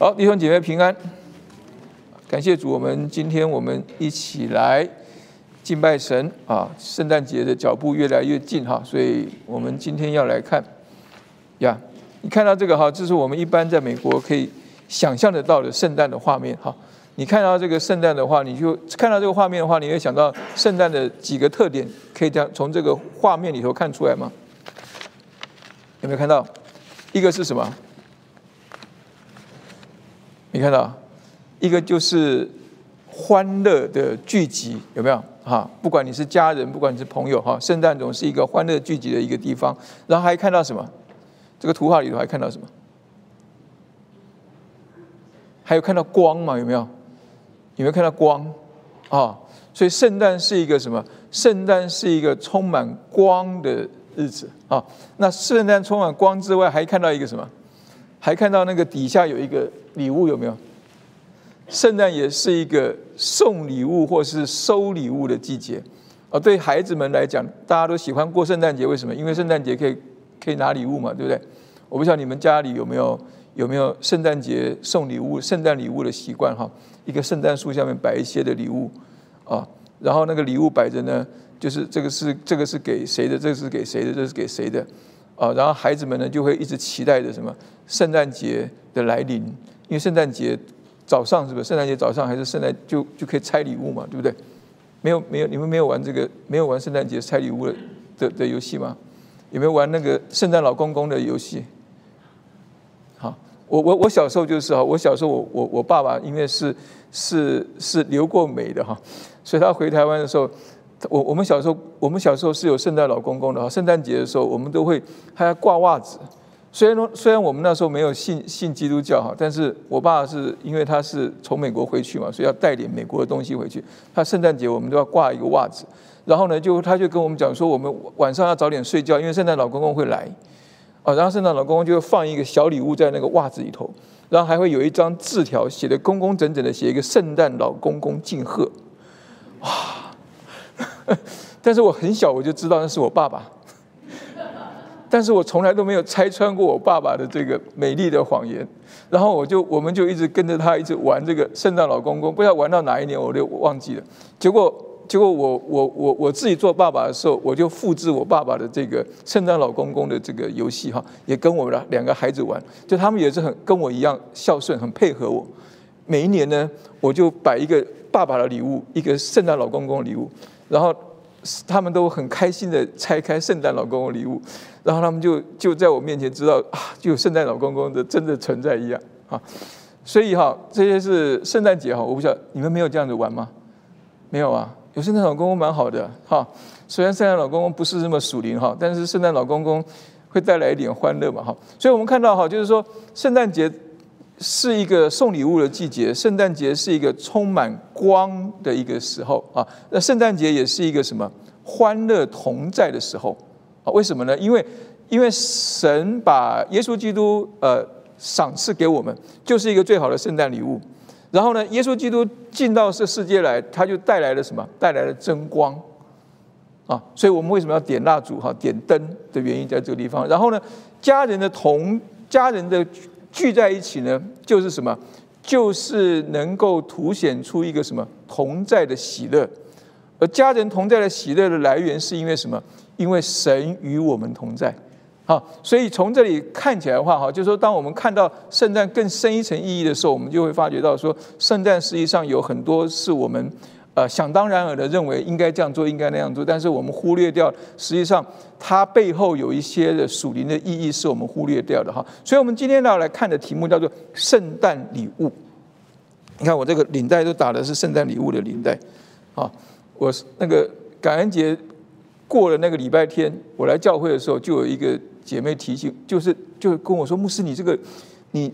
好，弟兄姐妹平安，感谢主，我们今天我们一起来敬拜神啊！圣诞节的脚步越来越近哈，所以我们今天要来看呀，你看到这个哈，这是我们一般在美国可以想象得到的圣诞的画面哈。你看到这个圣诞的话，你就看到这个画面的话，你会想到圣诞的几个特点，可以这样从这个画面里头看出来吗？有没有看到？一个是什么？你看到，一个就是欢乐的聚集，有没有？哈，不管你是家人，不管你是朋友，哈，圣诞总是一个欢乐聚集的一个地方。然后还看到什么？这个图画里头还看到什么？还有看到光嘛？有没有？有没有看到光？啊，所以圣诞是一个什么？圣诞是一个充满光的日子啊。那圣诞充满光之外，还看到一个什么？还看到那个底下有一个。礼物有没有？圣诞也是一个送礼物或是收礼物的季节哦。对孩子们来讲，大家都喜欢过圣诞节，为什么？因为圣诞节可以可以拿礼物嘛，对不对？我不知道你们家里有没有有没有圣诞节送礼物、圣诞礼物的习惯哈？一个圣诞树下面摆一些的礼物啊，然后那个礼物摆着呢，就是这个是这个是给谁的？这个是给谁的？这是给谁的？啊，然后孩子们呢就会一直期待着什么圣诞节的来临。因为圣诞节早上是不是？圣诞节早上还是圣诞就就可以拆礼物嘛，对不对？没有没有，你们没有玩这个没有玩圣诞节拆礼物的的的游戏吗？有没有玩那个圣诞老公公的游戏？好，我我我小时候就是哈，我小时候我我我爸爸因为是是是留过美的哈，所以他回台湾的时候，我我们小时候我们小时候是有圣诞老公公的哈，圣诞节的时候我们都会还要挂袜子。虽然说，虽然我们那时候没有信信基督教哈，但是我爸是因为他是从美国回去嘛，所以要带点美国的东西回去。他圣诞节我们都要挂一个袜子，然后呢，就他就跟我们讲说，我们晚上要早点睡觉，因为圣诞老公公会来，啊，然后圣诞老公公就会放一个小礼物在那个袜子里头，然后还会有一张字条写的工工整整的，写一个圣诞老公公敬贺，哇！但是我很小我就知道那是我爸爸。但是我从来都没有拆穿过我爸爸的这个美丽的谎言，然后我就我们就一直跟着他一直玩这个圣诞老公公，不知道玩到哪一年我就忘记了。结果结果我我我我自己做爸爸的时候，我就复制我爸爸的这个圣诞老公公的这个游戏哈，也跟我们的两个孩子玩，就他们也是很跟我一样孝顺，很配合我。每一年呢，我就摆一个爸爸的礼物，一个圣诞老公公的礼物，然后他们都很开心的拆开圣诞老公公礼物。然后他们就就在我面前知道啊，就有圣诞老公公的真的存在一样啊，所以哈，这些是圣诞节哈，我不晓得你们没有这样子玩吗？没有啊，有圣诞老公公蛮好的哈，虽然圣诞老公公不是那么属灵哈，但是圣诞老公公会带来一点欢乐嘛哈，所以我们看到哈，就是说圣诞节是一个送礼物的季节，圣诞节是一个充满光的一个时候啊，那圣诞节也是一个什么欢乐同在的时候啊。为什么呢？因为，因为神把耶稣基督呃赏赐给我们，就是一个最好的圣诞礼物。然后呢，耶稣基督进到这世界来，他就带来了什么？带来了真光啊！所以我们为什么要点蜡烛哈？点灯的原因在这个地方。然后呢，家人的同家人的聚在一起呢，就是什么？就是能够凸显出一个什么同在的喜乐。而家人同在的喜乐的来源，是因为什么？因为神与我们同在，好，所以从这里看起来的话，哈，就是说，当我们看到圣诞更深一层意义的时候，我们就会发觉到说，圣诞实际上有很多是我们呃想当然尔的认为应该这样做，应该那样做，但是我们忽略掉，实际上它背后有一些的属灵的意义是我们忽略掉的哈。所以我们今天要来看的题目叫做圣诞礼物。你看我这个领带都打的是圣诞礼物的领带，啊，我那个感恩节。过了那个礼拜天，我来教会的时候，就有一个姐妹提醒，就是就跟我说：“牧师，你这个，你，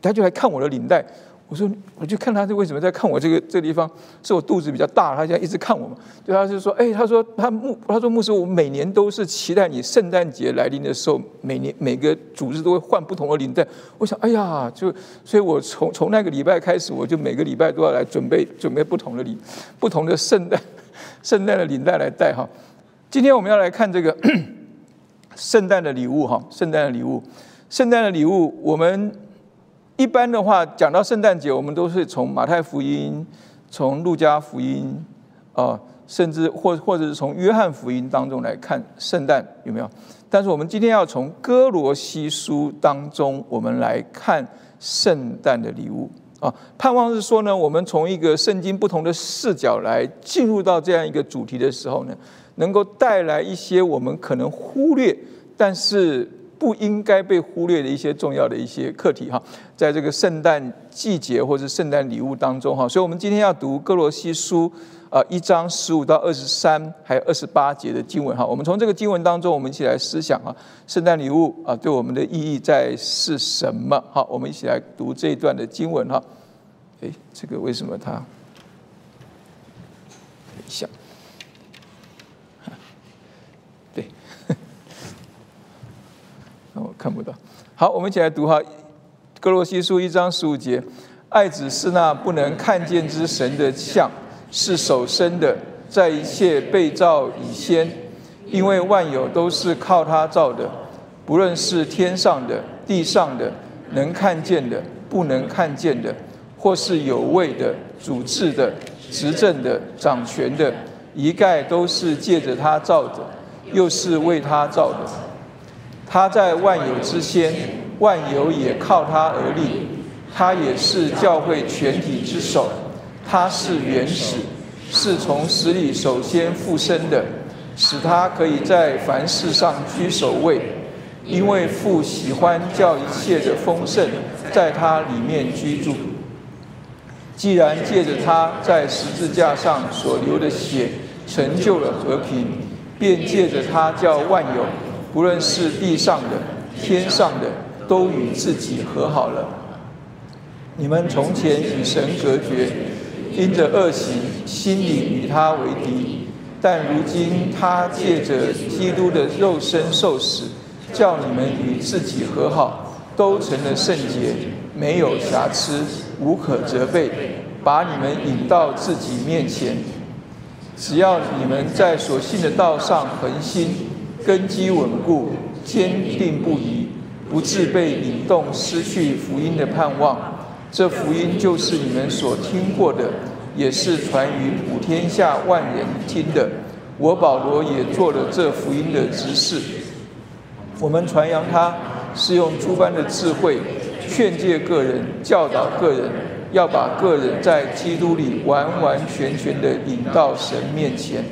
他就来看我的领带。”我说：“我就看他是为什么在看我这个这个地方，是我肚子比较大，他现在一直看我嘛。”对，他就说：“哎，他说他牧，他说牧师，我每年都是期待你圣诞节来临的时候，每年每个组织都会换不同的领带。我想，哎呀，就所以，我从从那个礼拜开始，我就每个礼拜都要来准备准备不同的领，不同的圣诞圣诞的领带来戴哈。”今天我们要来看这个 圣诞的礼物哈，圣诞的礼物，圣诞的礼物，我们一般的话，讲到圣诞节，我们都是从马太福音、从路加福音啊，甚至或或者是从约翰福音当中来看圣诞有没有？但是我们今天要从哥罗西书当中，我们来看圣诞的礼物啊。盼望是说呢，我们从一个圣经不同的视角来进入到这样一个主题的时候呢，能够带来一些我们可能忽略，但是。不应该被忽略的一些重要的一些课题哈，在这个圣诞季节或者圣诞礼物当中哈，所以我们今天要读哥罗西书啊一章十五到二十三还有二十八节的经文哈，我们从这个经文当中，我们一起来思想啊，圣诞礼物啊对我们的意义在是什么？好，我们一起来读这一段的经文哈。哎，这个为什么它？等一下。我看不到。好，我们一起来读哈，《哥罗西书》一章十五节：“爱子是那不能看见之神的像，是手生的，在一切被造以先，因为万有都是靠他造的，不论是天上的、地上的，能看见的、不能看见的，或是有位的、主治的、执政的、掌权的，一概都是借着他造的，又是为他造的。”他在万有之先，万有也靠他而立。他也是教会全体之首。他是原始，是从死里首先复生的，使他可以在凡事上居首位。因为父喜欢叫一切的丰盛在他里面居住。既然借着他在十字架上所流的血成就了和平，便借着他叫万有。无论是地上的、天上的，都与自己和好了。你们从前与神隔绝，因着恶行，心里与他为敌；但如今他借着基督的肉身受死，叫你们与自己和好，都成了圣洁，没有瑕疵，无可责备，把你们引到自己面前。只要你们在所信的道上恒心。根基稳固，坚定不移，不致被引动，失去福音的盼望。这福音就是你们所听过的，也是传于普天下万人听的。我保罗也做了这福音的执事。我们传扬它，是用诸般的智慧，劝诫个人，教导个人，要把个人在基督里完完全全的引到神面前。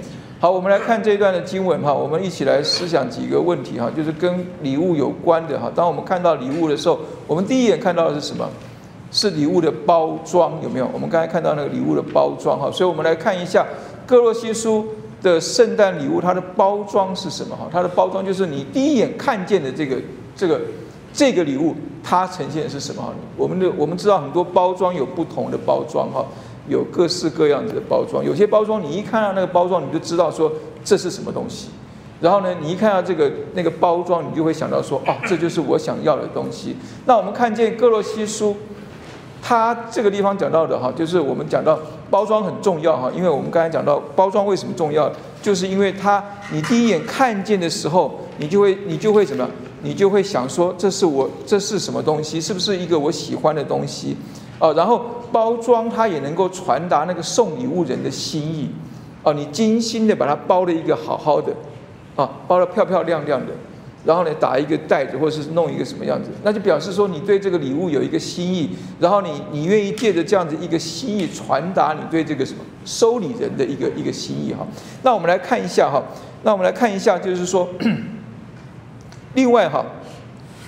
好，我们来看这一段的经文哈，我们一起来思想几个问题哈，就是跟礼物有关的哈。当我们看到礼物的时候，我们第一眼看到的是什么？是礼物的包装有没有？我们刚才看到那个礼物的包装哈，所以我们来看一下哥罗西书的圣诞礼物，它的包装是什么哈？它的包装就是你第一眼看见的这个这个这个礼物，它呈现的是什么？我们的我们知道很多包装有不同的包装哈。有各式各样子的包装，有些包装你一看到那个包装，你就知道说这是什么东西。然后呢，你一看到这个那个包装，你就会想到说，哦，这就是我想要的东西。那我们看见哥罗西书，它这个地方讲到的哈，就是我们讲到包装很重要哈，因为我们刚才讲到包装为什么重要，就是因为它你第一眼看见的时候，你就会你就会什么，你就会想说，这是我这是什么东西？是不是一个我喜欢的东西？哦，然后包装它也能够传达那个送礼物人的心意，哦，你精心的把它包了一个好好的，啊，包的漂漂亮亮的，然后呢打一个袋子或者是弄一个什么样子，那就表示说你对这个礼物有一个心意，然后你你愿意借着这样子一个心意传达你对这个什么收礼人的一个一个心意哈。那我们来看一下哈，那我们来看一下就是说，另外哈，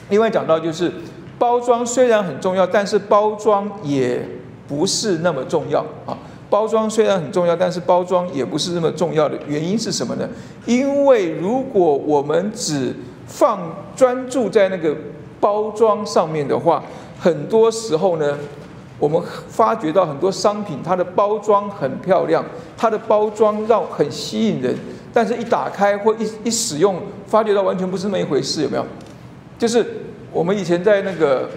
另外讲到就是。包装虽然很重要，但是包装也不是那么重要啊。包装虽然很重要，但是包装也不是那么重要的原因是什么呢？因为如果我们只放专注在那个包装上面的话，很多时候呢，我们发觉到很多商品它的包装很漂亮，它的包装让很吸引人，但是一打开或一一使用，发觉到完全不是那么一回事，有没有？就是。我们以前在那个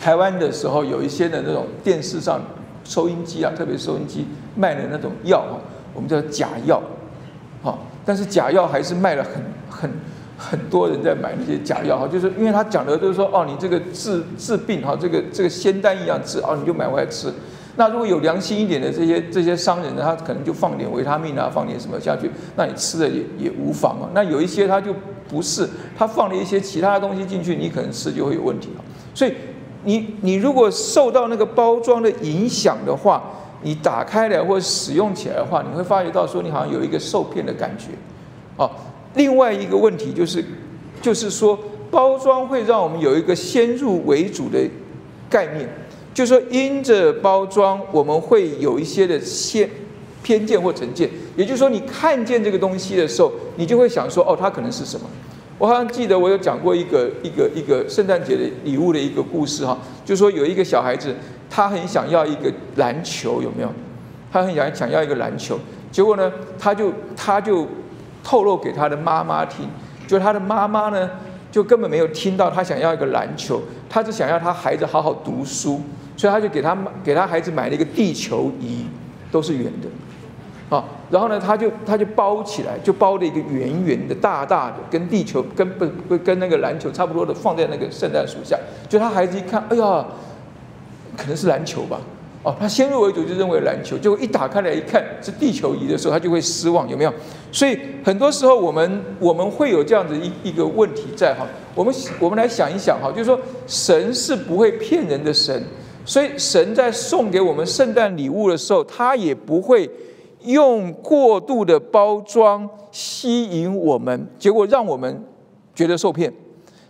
台湾的时候，有一些的那种电视上收音机啊，特别收音机卖的那种药啊，我们叫假药，好，但是假药还是卖了很很很多人在买那些假药哈，就是因为他讲的都是说哦，你这个治治病哈，这个这个仙丹一样治哦，你就买回来吃。那如果有良心一点的这些这些商人呢，他可能就放点维他命啊，放点什么下去，那你吃了也也无妨啊。那有一些他就不是，他放了一些其他的东西进去，你可能吃就会有问题了。所以你你如果受到那个包装的影响的话，你打开来或使用起来的话，你会发觉到说你好像有一个受骗的感觉。哦，另外一个问题就是，就是说包装会让我们有一个先入为主的概念。就说因着包装，我们会有一些的先偏见或成见。也就是说，你看见这个东西的时候，你就会想说：“哦，它可能是什么？”我好像记得我有讲过一个一个一个圣诞节的礼物的一个故事哈，就说有一个小孩子，他很想要一个篮球，有没有？他很想想要一个篮球，结果呢，他就他就透露给他的妈妈听，就他的妈妈呢，就根本没有听到他想要一个篮球，他只想要他孩子好好读书。所以他就给他给他孩子买了一个地球仪，都是圆的，啊，然后呢，他就他就包起来，就包了一个圆圆的、大大的，跟地球跟不不跟那个篮球差不多的，放在那个圣诞树下。就他孩子一看，哎呀，可能是篮球吧，哦，他先入为主就认为篮球，结果一打开来一看是地球仪的时候，他就会失望，有没有？所以很多时候我们我们会有这样子一一个问题在哈，我们我们来想一想哈，就是说神是不会骗人的神。所以神在送给我们圣诞礼物的时候，他也不会用过度的包装吸引我们，结果让我们觉得受骗。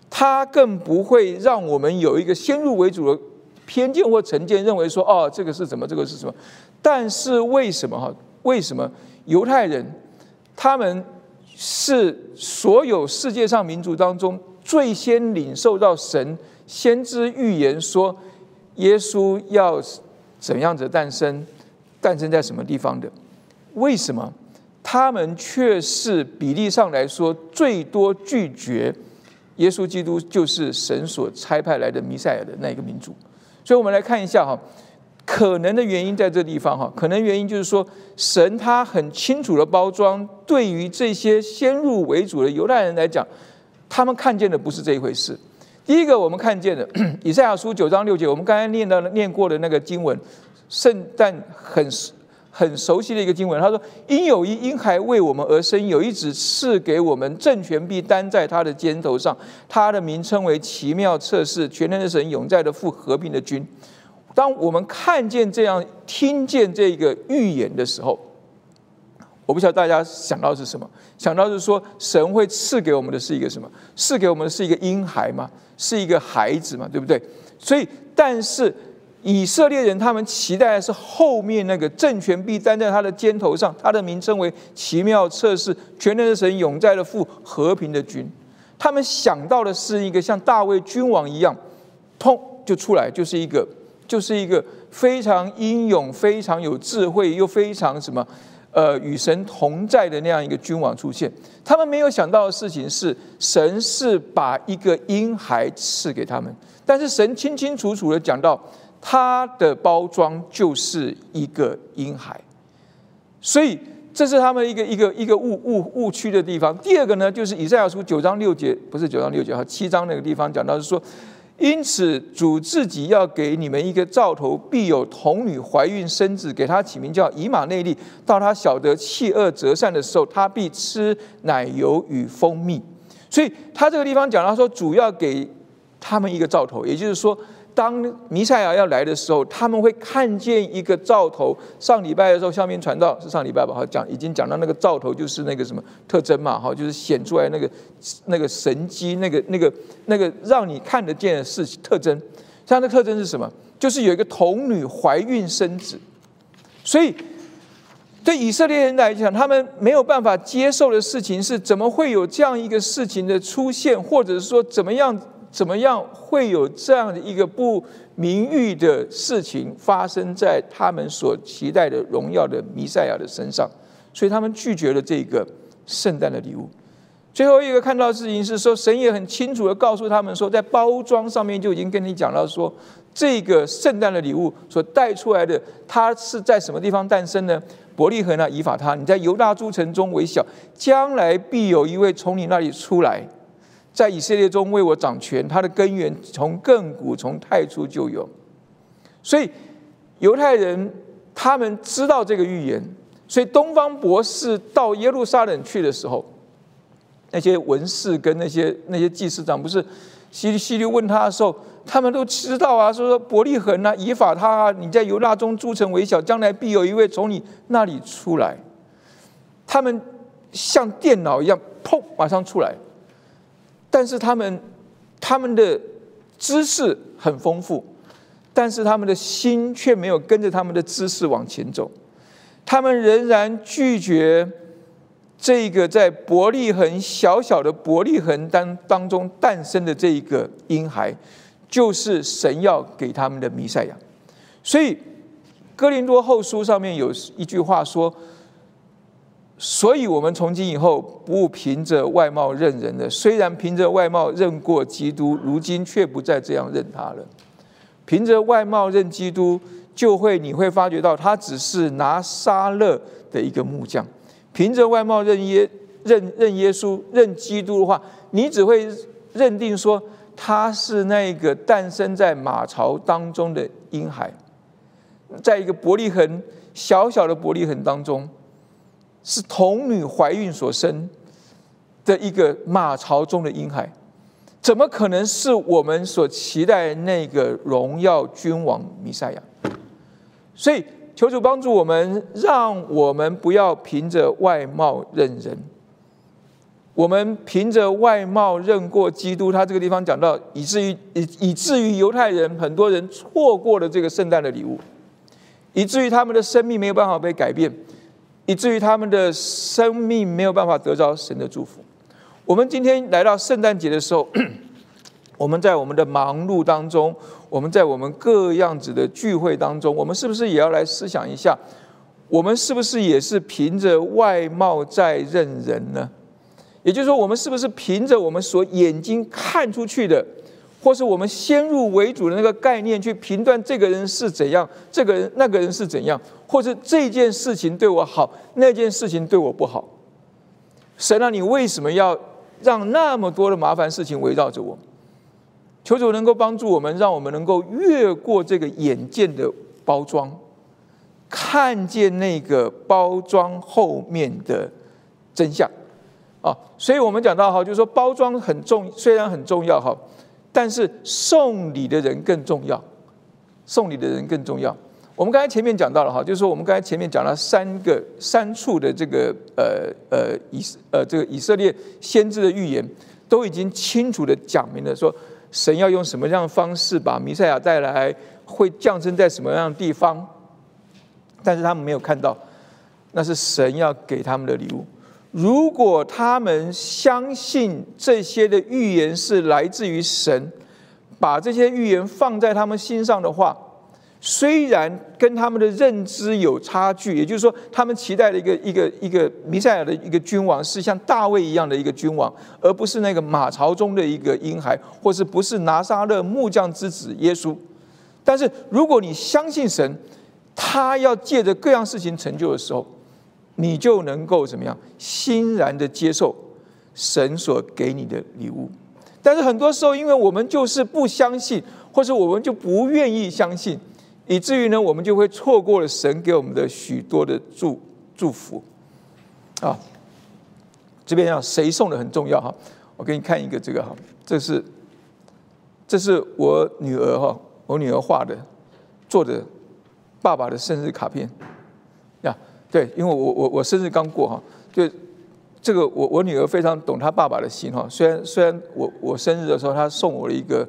他更不会让我们有一个先入为主的偏见或成见，认为说哦，这个是什么，这个是什么。但是为什么哈？为什么犹太人他们是所有世界上民族当中最先领受到神先知预言说？耶稣要怎样子诞生？诞生在什么地方的？为什么他们却是比例上来说最多拒绝耶稣基督就是神所差派来的弥赛亚的那一个民族？所以我们来看一下哈，可能的原因在这地方哈，可能原因就是说神他很清楚的包装，对于这些先入为主的犹太人来讲，他们看见的不是这一回事。第一个我们看见的 以赛亚书九章六节，我们刚才念到念过的那个经文，圣诞很很熟悉的一个经文。他说：“因有一婴孩为我们而生，有一子赐给我们，政权必担在他的肩头上。他的名称为奇妙测试，全能的神，永在的父，和平的君。”当我们看见这样、听见这个预言的时候，我不晓得大家想到是什么？想到是说神会赐给我们的是一个什么？赐给我们的是一个婴孩吗？是一个孩子嘛，对不对？所以，但是以色列人他们期待的是后面那个政权必担在他的肩头上，他的名称为奇妙测试，全能的神，永在的父，和平的君。他们想到的是一个像大卫君王一样，砰就出来，就是一个，就是一个非常英勇、非常有智慧又非常什么。呃，与神同在的那样一个君王出现，他们没有想到的事情是，神是把一个婴孩赐给他们，但是神清清楚楚的讲到，他的包装就是一个婴孩，所以这是他们一个一个一个误误误区的地方。第二个呢，就是以赛亚书九章六节，不是九章六节哈，七章那个地方讲到是说。因此，主自己要给你们一个兆头，必有童女怀孕生子，给他起名叫以马内利。到他晓得弃恶择善的时候，他必吃奶油与蜂蜜。所以他这个地方讲到说，主要给他们一个兆头，也就是说。当弥赛亚要来的时候，他们会看见一个兆头。上礼拜的时候，下面传道是上礼拜吧？哈，讲已经讲到那个兆头，就是那个什么特征嘛？哈，就是显出来那个那个神机，那个那个那个让你看得见的事情特征。像那特征是什么？就是有一个童女怀孕生子。所以对以色列人来讲，他们没有办法接受的事情是：怎么会有这样一个事情的出现，或者是说怎么样？怎么样会有这样的一个不名誉的事情发生在他们所期待的荣耀的弥赛亚的身上？所以他们拒绝了这个圣诞的礼物。最后一个看到事情是说，神也很清楚的告诉他们说，在包装上面就已经跟你讲到说，这个圣诞的礼物所带出来的，它是在什么地方诞生呢？伯利恒呢？以法他，你在犹大诸城中为小，将来必有一位从你那里出来。在以色列中为我掌权，他的根源从亘古从太初就有。所以犹太人他们知道这个预言，所以东方博士到耶路撒冷去的时候，那些文士跟那些那些祭司长不是西西律问他的时候，他们都知道啊，说说伯利恒啊，以法他啊，你在犹大中诸城为小，将来必有一位从你那里出来。他们像电脑一样，砰，马上出来。但是他们，他们的知识很丰富，但是他们的心却没有跟着他们的知识往前走。他们仍然拒绝这个在伯利恒小小的伯利恒当当中诞生的这一个婴孩，就是神要给他们的弥赛亚。所以哥林多后书上面有一句话说。所以，我们从今以后不凭着外貌认人了。虽然凭着外貌认过基督，如今却不再这样认他了。凭着外貌认基督，就会你会发觉到他只是拿沙勒的一个木匠。凭着外貌认耶认认耶稣认基督的话，你只会认定说他是那个诞生在马槽当中的婴孩，在一个伯利恒小小的伯利恒当中。是童女怀孕所生的一个马槽中的婴孩，怎么可能是我们所期待那个荣耀君王弥赛亚？所以求主帮助我们，让我们不要凭着外貌认人。我们凭着外貌认过基督，他这个地方讲到，以至于以以至于犹太人很多人错过了这个圣诞的礼物，以至于他们的生命没有办法被改变。以至于他们的生命没有办法得着神的祝福。我们今天来到圣诞节的时候，我们在我们的忙碌当中，我们在我们各样子的聚会当中，我们是不是也要来思想一下？我们是不是也是凭着外貌在认人呢？也就是说，我们是不是凭着我们所眼睛看出去的？或是我们先入为主的那个概念去评断这个人是怎样，这个人那个人是怎样，或是这件事情对我好，那件事情对我不好。神啊，你为什么要让那么多的麻烦事情围绕着我？求主能够帮助我们，让我们能够越过这个眼见的包装，看见那个包装后面的真相啊！所以我们讲到哈，就是说包装很重，虽然很重要哈。但是送礼的人更重要，送礼的人更重要。我们刚才前面讲到了哈，就是说我们刚才前面讲了三个三处的这个呃呃以呃这个以色列先知的预言，都已经清楚的讲明了说神要用什么样的方式把弥赛亚带来，会降生在什么样的地方，但是他们没有看到，那是神要给他们的礼物。如果他们相信这些的预言是来自于神，把这些预言放在他们心上的话，虽然跟他们的认知有差距，也就是说，他们期待的一个一个一个弥赛亚的一个君王是像大卫一样的一个君王，而不是那个马槽中的一个婴孩，或是不是拿撒勒木匠之子耶稣。但是，如果你相信神，他要借着各样事情成就的时候。你就能够怎么样欣然的接受神所给你的礼物，但是很多时候，因为我们就是不相信，或者我们就不愿意相信，以至于呢，我们就会错过了神给我们的许多的祝祝福。啊，这边要谁送的很重要哈，我给你看一个这个哈，这是这是我女儿哈，我女儿画的做的爸爸的生日卡片。对，因为我我我生日刚过哈，就这个我我女儿非常懂她爸爸的心哈。虽然虽然我我生日的时候她送我了一个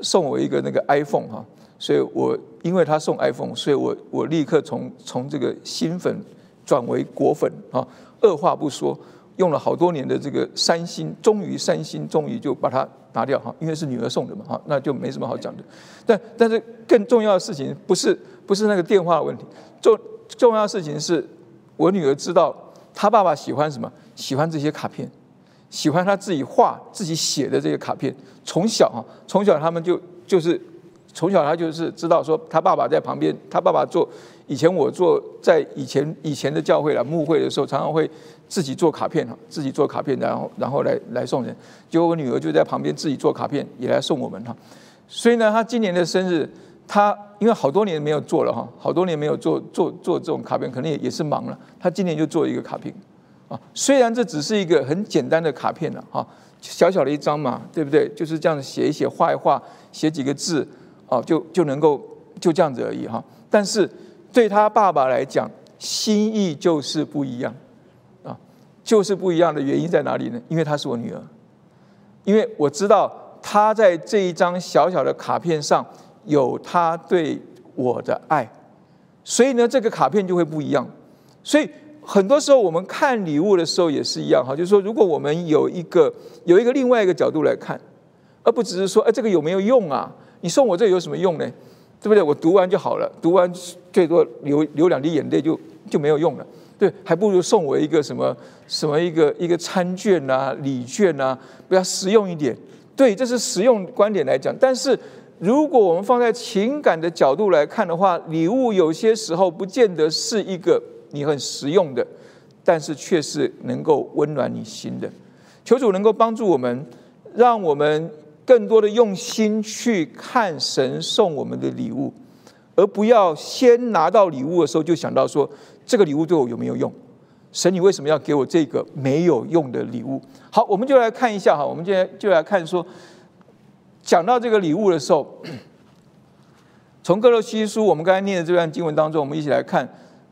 送我一个那个 iPhone 哈，所以我因为她送 iPhone，所以我我立刻从从这个新粉转为果粉啊。二话不说，用了好多年的这个三星，终于三星终于就把它拿掉哈，因为是女儿送的嘛哈，那就没什么好讲的。但但是更重要的事情不是不是那个电话的问题，重重要的事情是。我女儿知道她爸爸喜欢什么，喜欢这些卡片，喜欢他自己画、自己写的这些卡片。从小哈，从小他们就就是从小他就是知道说他爸爸在旁边，他爸爸做以前我做在以前以前的教会了牧会的时候，常常会自己做卡片哈，自己做卡片，然后然后来来送人。结果我女儿就在旁边自己做卡片，也来送我们哈。所以呢，她今年的生日，他因为好多年没有做了哈，好多年没有做做做这种卡片，可能也也是忙了。他今年就做一个卡片啊，虽然这只是一个很简单的卡片了哈，小小的一张嘛，对不对？就是这样写一写，画一画，写几个字。哦，就就能够就这样子而已哈。但是对他爸爸来讲，心意就是不一样啊，就是不一样的原因在哪里呢？因为她是我女儿，因为我知道她在这一张小小的卡片上有他对我的爱，所以呢，这个卡片就会不一样。所以很多时候我们看礼物的时候也是一样哈，就是说，如果我们有一个有一个另外一个角度来看，而不只是说，哎，这个有没有用啊？你送我这有什么用呢？对不对？我读完就好了，读完最多流流两滴眼泪就就没有用了。对，还不如送我一个什么什么一个一个餐券啊、礼券啊，比较实用一点。对，这是实用观点来讲。但是如果我们放在情感的角度来看的话，礼物有些时候不见得是一个你很实用的，但是却是能够温暖你心的。求主能够帮助我们，让我们。更多的用心去看神送我们的礼物，而不要先拿到礼物的时候就想到说这个礼物对我有没有用？神，你为什么要给我这个没有用的礼物？好，我们就来看一下哈，我们今天就来看说，讲到这个礼物的时候，从哥罗西书我们刚才念的这段经文当中，我们一起来看。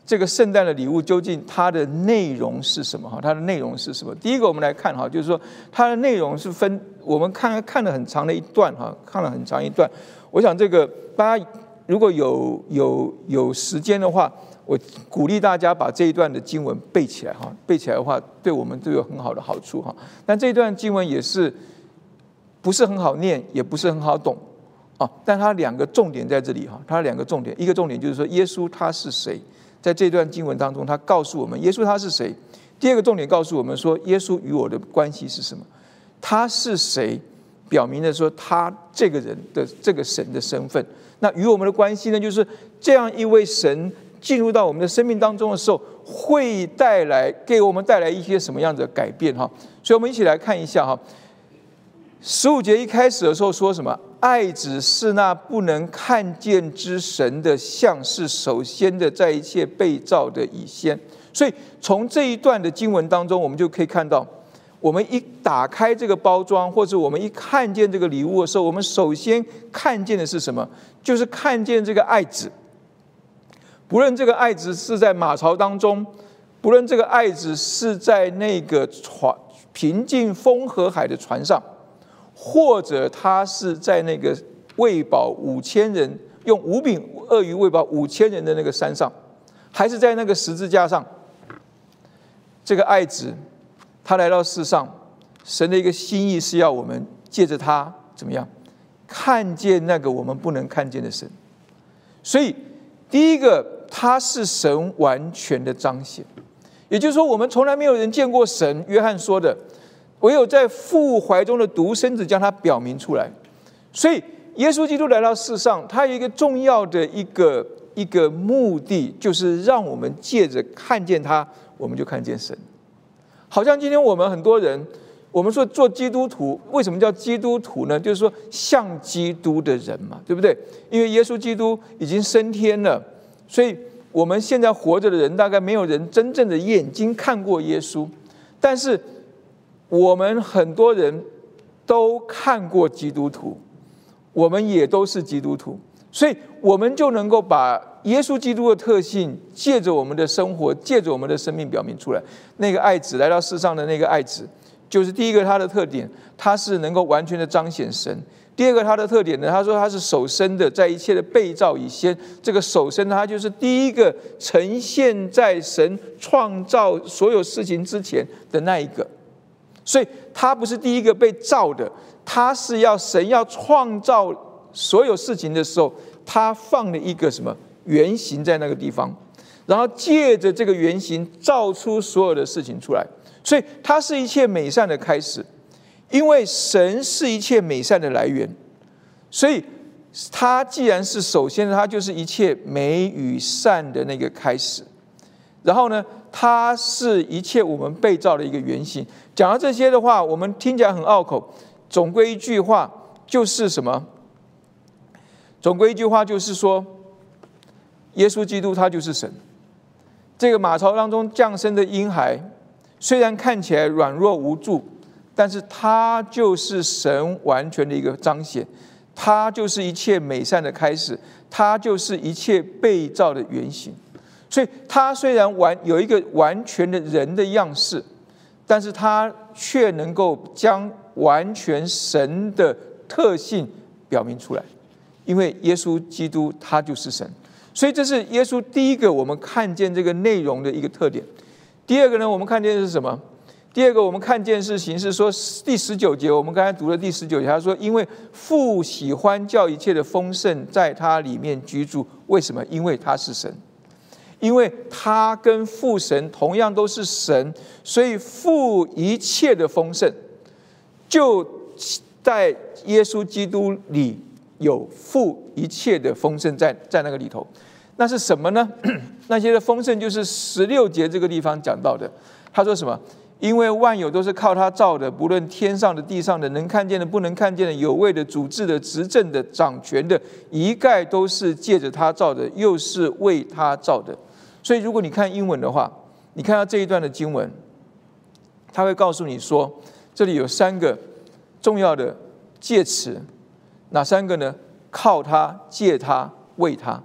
这个圣诞的礼物究竟它的内容是什么？哈，它的内容是什么？第一个，我们来看哈，就是说它的内容是分，我们看看了很长的一段哈，看了很长一段。我想这个大家如果有有有时间的话，我鼓励大家把这一段的经文背起来哈，背起来的话对我们都有很好的好处哈。但这一段经文也是不是很好念，也不是很好懂啊。但它两个重点在这里哈，它两个重点，一个重点就是说耶稣他是谁。在这段经文当中，他告诉我们耶稣他是谁。第二个重点告诉我们说，耶稣与我的关系是什么？他是谁？表明了说他这个人的这个神的身份。那与我们的关系呢？就是这样一位神进入到我们的生命当中的时候，会带来给我们带来一些什么样的改变？哈，所以我们一起来看一下哈。十五节一开始的时候说什么？爱子是那不能看见之神的像，是首先的，在一切被造的以先。所以从这一段的经文当中，我们就可以看到，我们一打开这个包装，或者我们一看见这个礼物的时候，我们首先看见的是什么？就是看见这个爱子。不论这个爱子是在马槽当中，不论这个爱子是在那个船平静风和海的船上。或者他是在那个喂饱五千人，用五饼鳄鱼喂饱五千人的那个山上，还是在那个十字架上？这个爱子，他来到世上，神的一个心意是要我们借着他怎么样，看见那个我们不能看见的神。所以，第一个，他是神完全的彰显，也就是说，我们从来没有人见过神。约翰说的。唯有在父怀中的独生子将他表明出来，所以耶稣基督来到世上，他有一个重要的一个一个目的，就是让我们借着看见他，我们就看见神。好像今天我们很多人，我们说做基督徒，为什么叫基督徒呢？就是说像基督的人嘛，对不对？因为耶稣基督已经升天了，所以我们现在活着的人，大概没有人真正的眼睛看过耶稣，但是。我们很多人都看过基督徒，我们也都是基督徒，所以我们就能够把耶稣基督的特性借着我们的生活，借着我们的生命表明出来。那个爱子来到世上的那个爱子，就是第一个他的特点，他是能够完全的彰显神；第二个他的特点呢，他说他是首生的，在一切的被造以先，这个首生他就是第一个呈现在神创造所有事情之前的那一个。所以他不是第一个被造的，他是要神要创造所有事情的时候，他放了一个什么原型在那个地方，然后借着这个原型造出所有的事情出来。所以它是一切美善的开始，因为神是一切美善的来源，所以他既然是首先，他就是一切美与善的那个开始。然后呢，他是一切我们被造的一个原型。讲到这些的话，我们听起来很拗口。总归一句话，就是什么？总归一句话就是说，耶稣基督他就是神。这个马槽当中降生的婴孩，虽然看起来软弱无助，但是他就是神完全的一个彰显。他就是一切美善的开始，他就是一切被造的原型。所以，他虽然完有一个完全的人的样式，但是他却能够将完全神的特性表明出来，因为耶稣基督他就是神。所以，这是耶稣第一个我们看见这个内容的一个特点。第二个呢，我们看见的是什么？第二个，我们看见是形式说第十九节，我们刚才读的第十九节，他说：“因为父喜欢叫一切的丰盛在他里面居住。为什么？因为他是神，因为他跟父神同样都是神，所以父一切的丰盛就在耶稣基督里有父一切的丰盛在在那个里头。那是什么呢？那些的丰盛就是十六节这个地方讲到的。他说什么？”因为万有都是靠他造的，不论天上的、地上的，能看见的、不能看见的，有位的、主治的、执政的、掌权的，一概都是借着他造的，又是为他造的。所以，如果你看英文的话，你看到这一段的经文，他会告诉你说，这里有三个重要的介词，哪三个呢？靠他、借他、为他，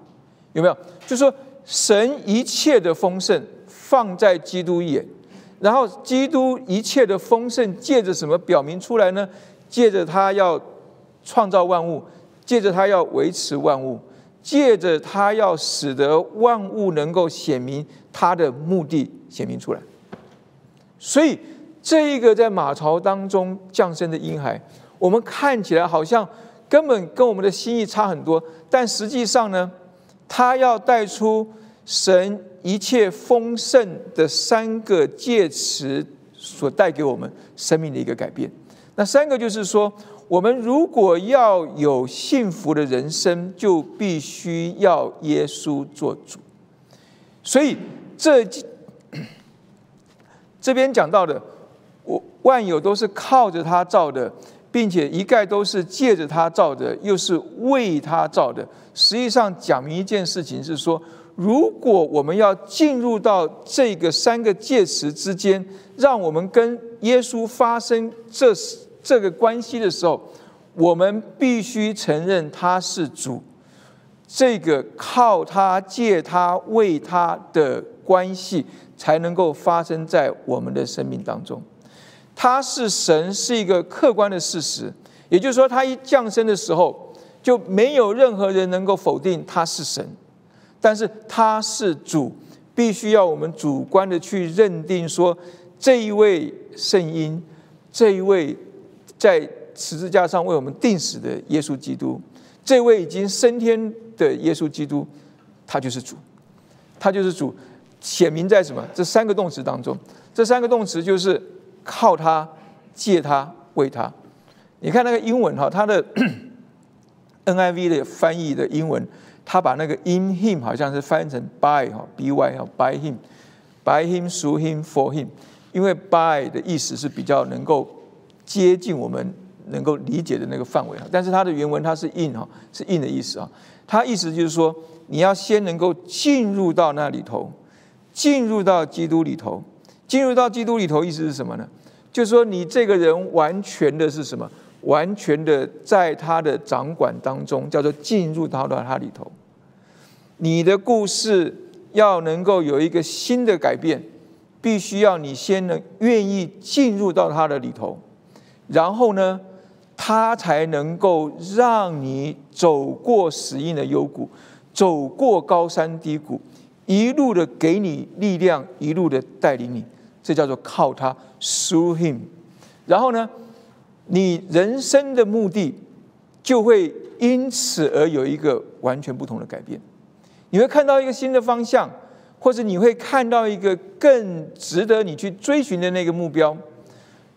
有没有？就说神一切的丰盛放在基督眼。然后，基督一切的丰盛，借着什么表明出来呢？借着他要创造万物，借着他要维持万物，借着他要使得万物能够显明他的目的，显明出来。所以，这一个在马槽当中降生的婴孩，我们看起来好像根本跟我们的心意差很多，但实际上呢，他要带出神。一切丰盛的三个介词所带给我们生命的一个改变，那三个就是说，我们如果要有幸福的人生，就必须要耶稣做主。所以这 这边讲到的，我万有都是靠着他造的，并且一概都是借着他造的，又是为他造的。实际上讲明一件事情是说。如果我们要进入到这个三个介词之间，让我们跟耶稣发生这这个关系的时候，我们必须承认他是主，这个靠他、借他、为他的关系才能够发生在我们的生命当中。他是神，是一个客观的事实，也就是说，他一降生的时候，就没有任何人能够否定他是神。但是他是主，必须要我们主观的去认定说，这一位圣婴，这一位在十字架上为我们定死的耶稣基督，这位已经升天的耶稣基督，他就是主，他就是主，显明在什么？这三个动词当中，这三个动词就是靠他、借他、为他。你看那个英文哈，它的 NIV 的翻译的英文。他把那个 in him 好像是翻译成 by 哈 by 哈 by him，by him through him for him，因为 by 的意思是比较能够接近我们能够理解的那个范围哈，但是它的原文它是 in 哈是 in 的意思啊，它意思就是说你要先能够进入到那里头，进入到基督里头，进入到基督里头意思是什么呢？就是说你这个人完全的是什么？完全的在他的掌管当中，叫做进入到到他里头。你的故事要能够有一个新的改变，必须要你先能愿意进入到他的里头，然后呢，他才能够让你走过死荫的幽谷，走过高山低谷，一路的给你力量，一路的带领你。这叫做靠他，through him。然后呢？你人生的目的就会因此而有一个完全不同的改变，你会看到一个新的方向，或者你会看到一个更值得你去追寻的那个目标，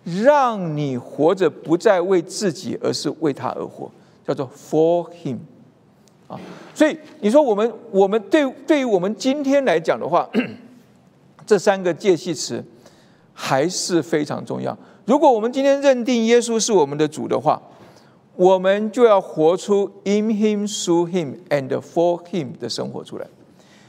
让你活着不再为自己，而是为他而活，叫做 For Him。啊。所以你说我们我们对对于我们今天来讲的话，这三个介系词还是非常重要。如果我们今天认定耶稣是我们的主的话，我们就要活出 in Him, through Him, and for Him 的生活出来。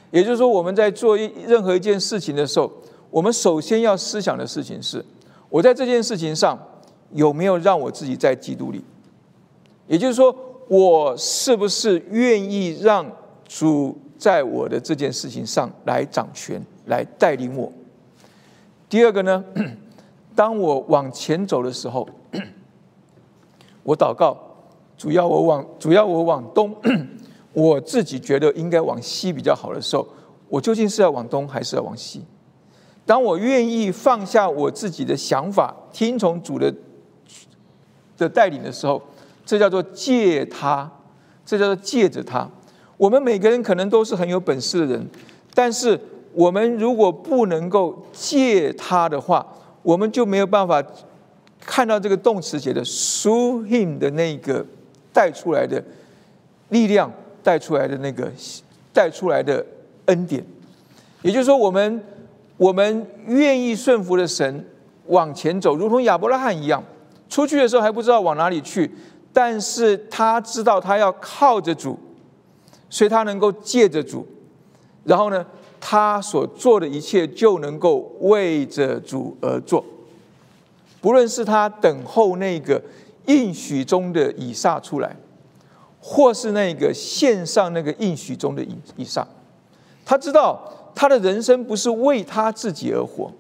也就是说，我们在做任何一件事情的时候，我们首先要思想的事情是：我在这件事情上有没有让我自己在基督里？也就是说，我是不是愿意让主在我的这件事情上来掌权、来带领我？第二个呢，当我往前走的时候，我祷告，主要我往主要我往东。我自己觉得应该往西比较好的时候，我究竟是要往东还是要往西？当我愿意放下我自己的想法，听从主的的带领的时候，这叫做借他，这叫做借着他。我们每个人可能都是很有本事的人，但是我们如果不能够借他的话，我们就没有办法看到这个动词写的 “sue him 的那个带出来的力量。带出来的那个带出来的恩典，也就是说，我们我们愿意顺服的神往前走，如同亚伯拉罕一样，出去的时候还不知道往哪里去，但是他知道他要靠着主，所以他能够借着主，然后呢，他所做的一切就能够为着主而做，不论是他等候那个应许中的以撒出来。或是那个线上那个应许中的以以上，他知道他的人生不是为他自己而活，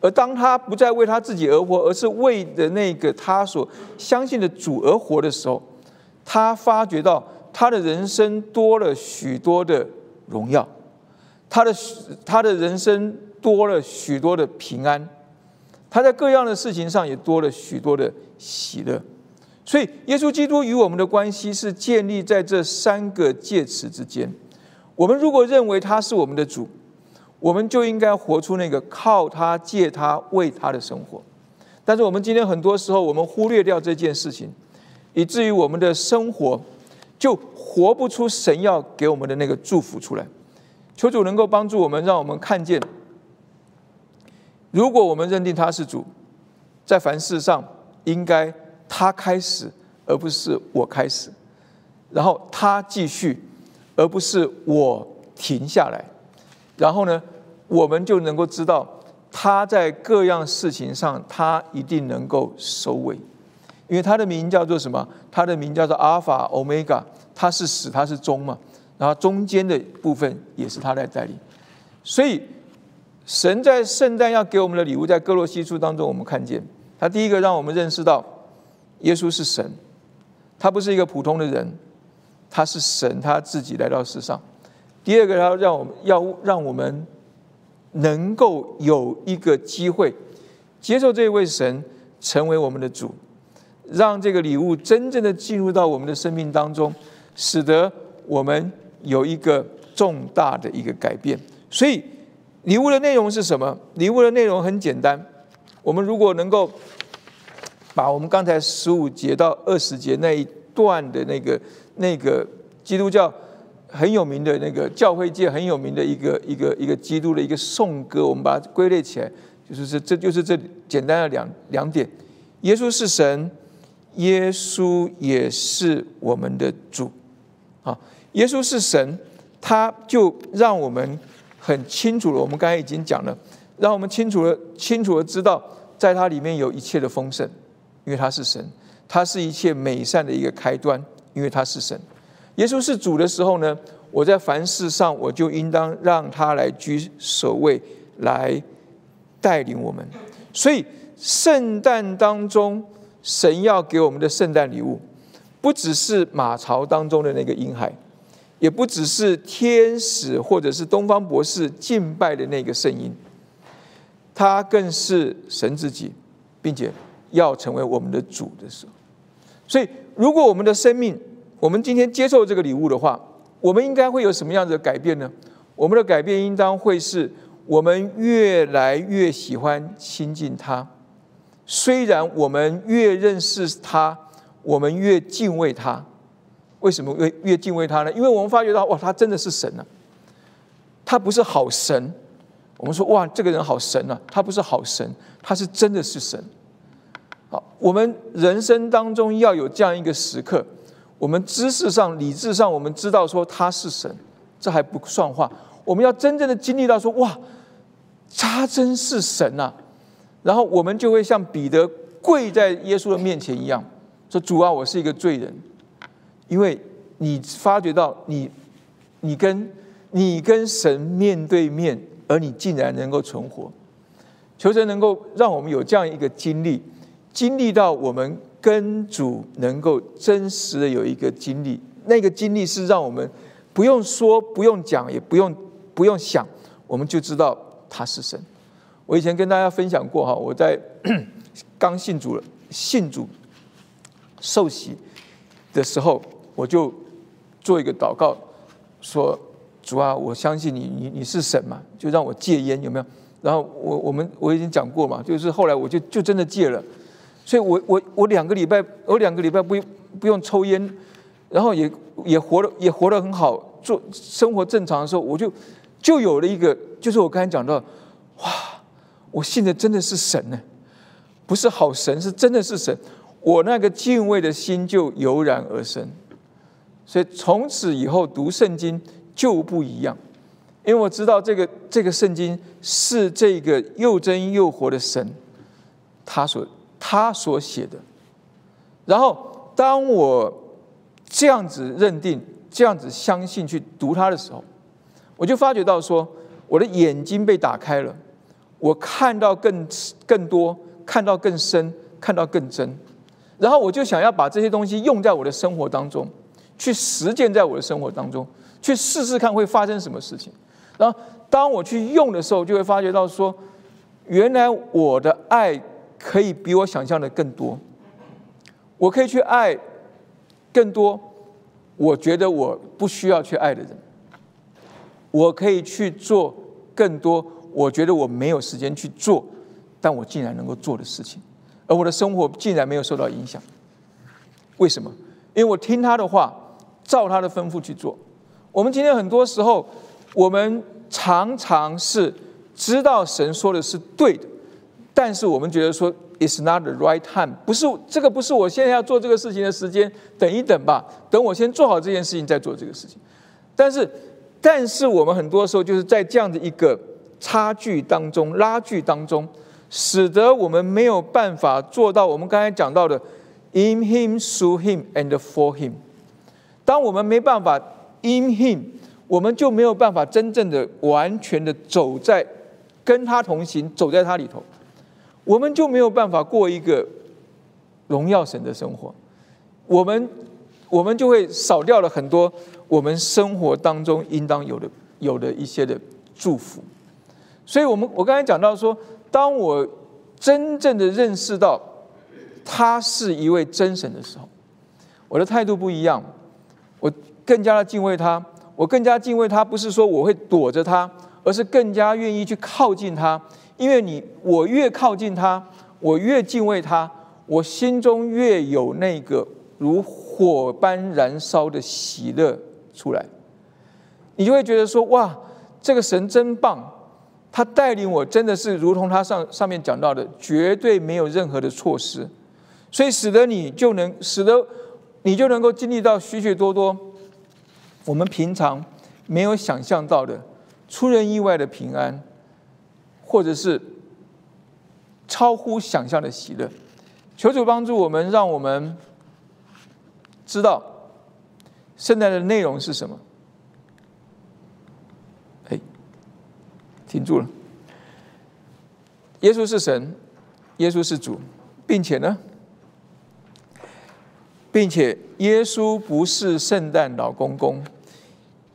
而当他不再为他自己而活，而是为的那个他所相信的主而活的时候，他发觉到他的人生多了许多的荣耀，他的他的人生多了许多的平安，他在各样的事情上也多了许多的喜乐。所以，耶稣基督与我们的关系是建立在这三个介词之间。我们如果认为他是我们的主，我们就应该活出那个靠他、借他、为他的生活。但是，我们今天很多时候，我们忽略掉这件事情，以至于我们的生活就活不出神要给我们的那个祝福出来。求主能够帮助我们，让我们看见，如果我们认定他是主，在凡事上应该。他开始，而不是我开始；然后他继续，而不是我停下来。然后呢，我们就能够知道他在各样事情上，他一定能够收尾，因为他的名叫做什么？他的名叫做阿尔法、欧米伽，他是始，他是终嘛。然后中间的部分也是他在带领。所以，神在圣诞要给我们的礼物，在哥罗西书当中，我们看见他第一个让我们认识到。耶稣是神，他不是一个普通的人，他是神，他自己来到世上。第二个，他让我们要让我们能够有一个机会接受这位神成为我们的主，让这个礼物真正的进入到我们的生命当中，使得我们有一个重大的一个改变。所以，礼物的内容是什么？礼物的内容很简单，我们如果能够。把我们刚才十五节到二十节那一段的那个那个基督教很有名的那个教会界很有名的一个一个一个基督的一个颂歌，我们把它归类起来，就是这这就是这简单的两两点：耶稣是神，耶稣也是我们的主。啊，耶稣是神，他就让我们很清楚了。我们刚才已经讲了，让我们清楚了清楚的知道，在它里面有一切的丰盛。因为他是神，他是一切美善的一个开端。因为他是神，耶稣是主的时候呢，我在凡事上我就应当让他来居首位，来带领我们。所以圣诞当中，神要给我们的圣诞礼物，不只是马槽当中的那个婴孩，也不只是天使或者是东方博士敬拜的那个圣婴，他更是神自己，并且。要成为我们的主的时候，所以如果我们的生命，我们今天接受这个礼物的话，我们应该会有什么样子的改变呢？我们的改变应当会是我们越来越喜欢亲近他。虽然我们越认识他，我们越敬畏他，为什么越越敬畏他呢？因为我们发觉到，哇，他真的是神啊！他不是好神。我们说，哇，这个人好神啊！他不是好神，他是真的是神。好，我们人生当中要有这样一个时刻，我们知识上、理智上，我们知道说他是神，这还不算话。我们要真正的经历到说，哇，他真是神呐！然后我们就会像彼得跪在耶稣的面前一样，说：“主啊，我是一个罪人。”因为你发觉到你，你跟你跟神面对面，而你竟然能够存活，求神能够让我们有这样一个经历，经历到我们跟主能够真实的有一个经历，那个经历是让我们不用说、不用讲、也不用不用想，我们就知道他是神。我以前跟大家分享过哈，我在 刚信主了、信主受洗的时候。我就做一个祷告，说主啊，我相信你，你你是神嘛，就让我戒烟，有没有？然后我我们我已经讲过嘛，就是后来我就就真的戒了，所以我我我两个礼拜，我两个礼拜不不用抽烟，然后也也活得也活得很好，做生活正常的时候，我就就有了一个，就是我刚才讲到，哇，我信的真的是神呢，不是好神，是真的是神，我那个敬畏的心就油然而生。所以从此以后读圣经就不一样，因为我知道这个这个圣经是这个又真又活的神，他所他所写的。然后当我这样子认定、这样子相信去读它的时候，我就发觉到说，我的眼睛被打开了，我看到更更多，看到更深，看到更真。然后我就想要把这些东西用在我的生活当中。去实践在我的生活当中，去试试看会发生什么事情。然后当我去用的时候，就会发觉到说，原来我的爱可以比我想象的更多。我可以去爱更多，我觉得我不需要去爱的人。我可以去做更多，我觉得我没有时间去做，但我竟然能够做的事情，而我的生活竟然没有受到影响。为什么？因为我听他的话。照他的吩咐去做。我们今天很多时候，我们常常是知道神说的是对的，但是我们觉得说 "It's not the right time"，不是这个不是我现在要做这个事情的时间，等一等吧，等我先做好这件事情再做这个事情。但是，但是我们很多时候就是在这样的一个差距当中、拉锯当中，使得我们没有办法做到我们刚才讲到的 "In Him, through Him, and for Him"。当我们没办法 in him，我们就没有办法真正的、完全的走在跟他同行，走在他里头，我们就没有办法过一个荣耀神的生活。我们我们就会少掉了很多我们生活当中应当有的有的一些的祝福。所以，我们我刚才讲到说，当我真正的认识到他是一位真神的时候，我的态度不一样。我更加的敬畏他，我更加敬畏他，不是说我会躲着他，而是更加愿意去靠近他。因为你，我越靠近他，我越敬畏他，我心中越有那个如火般燃烧的喜乐出来。你就会觉得说：哇，这个神真棒！他带领我，真的是如同他上上面讲到的，绝对没有任何的措施，所以使得你就能使得。你就能够经历到许许多多我们平常没有想象到的出人意外的平安，或者是超乎想象的喜乐。求主帮助我们，让我们知道圣诞的内容是什么。哎，停住了。耶稣是神，耶稣是主，并且呢？并且，耶稣不是圣诞老公公，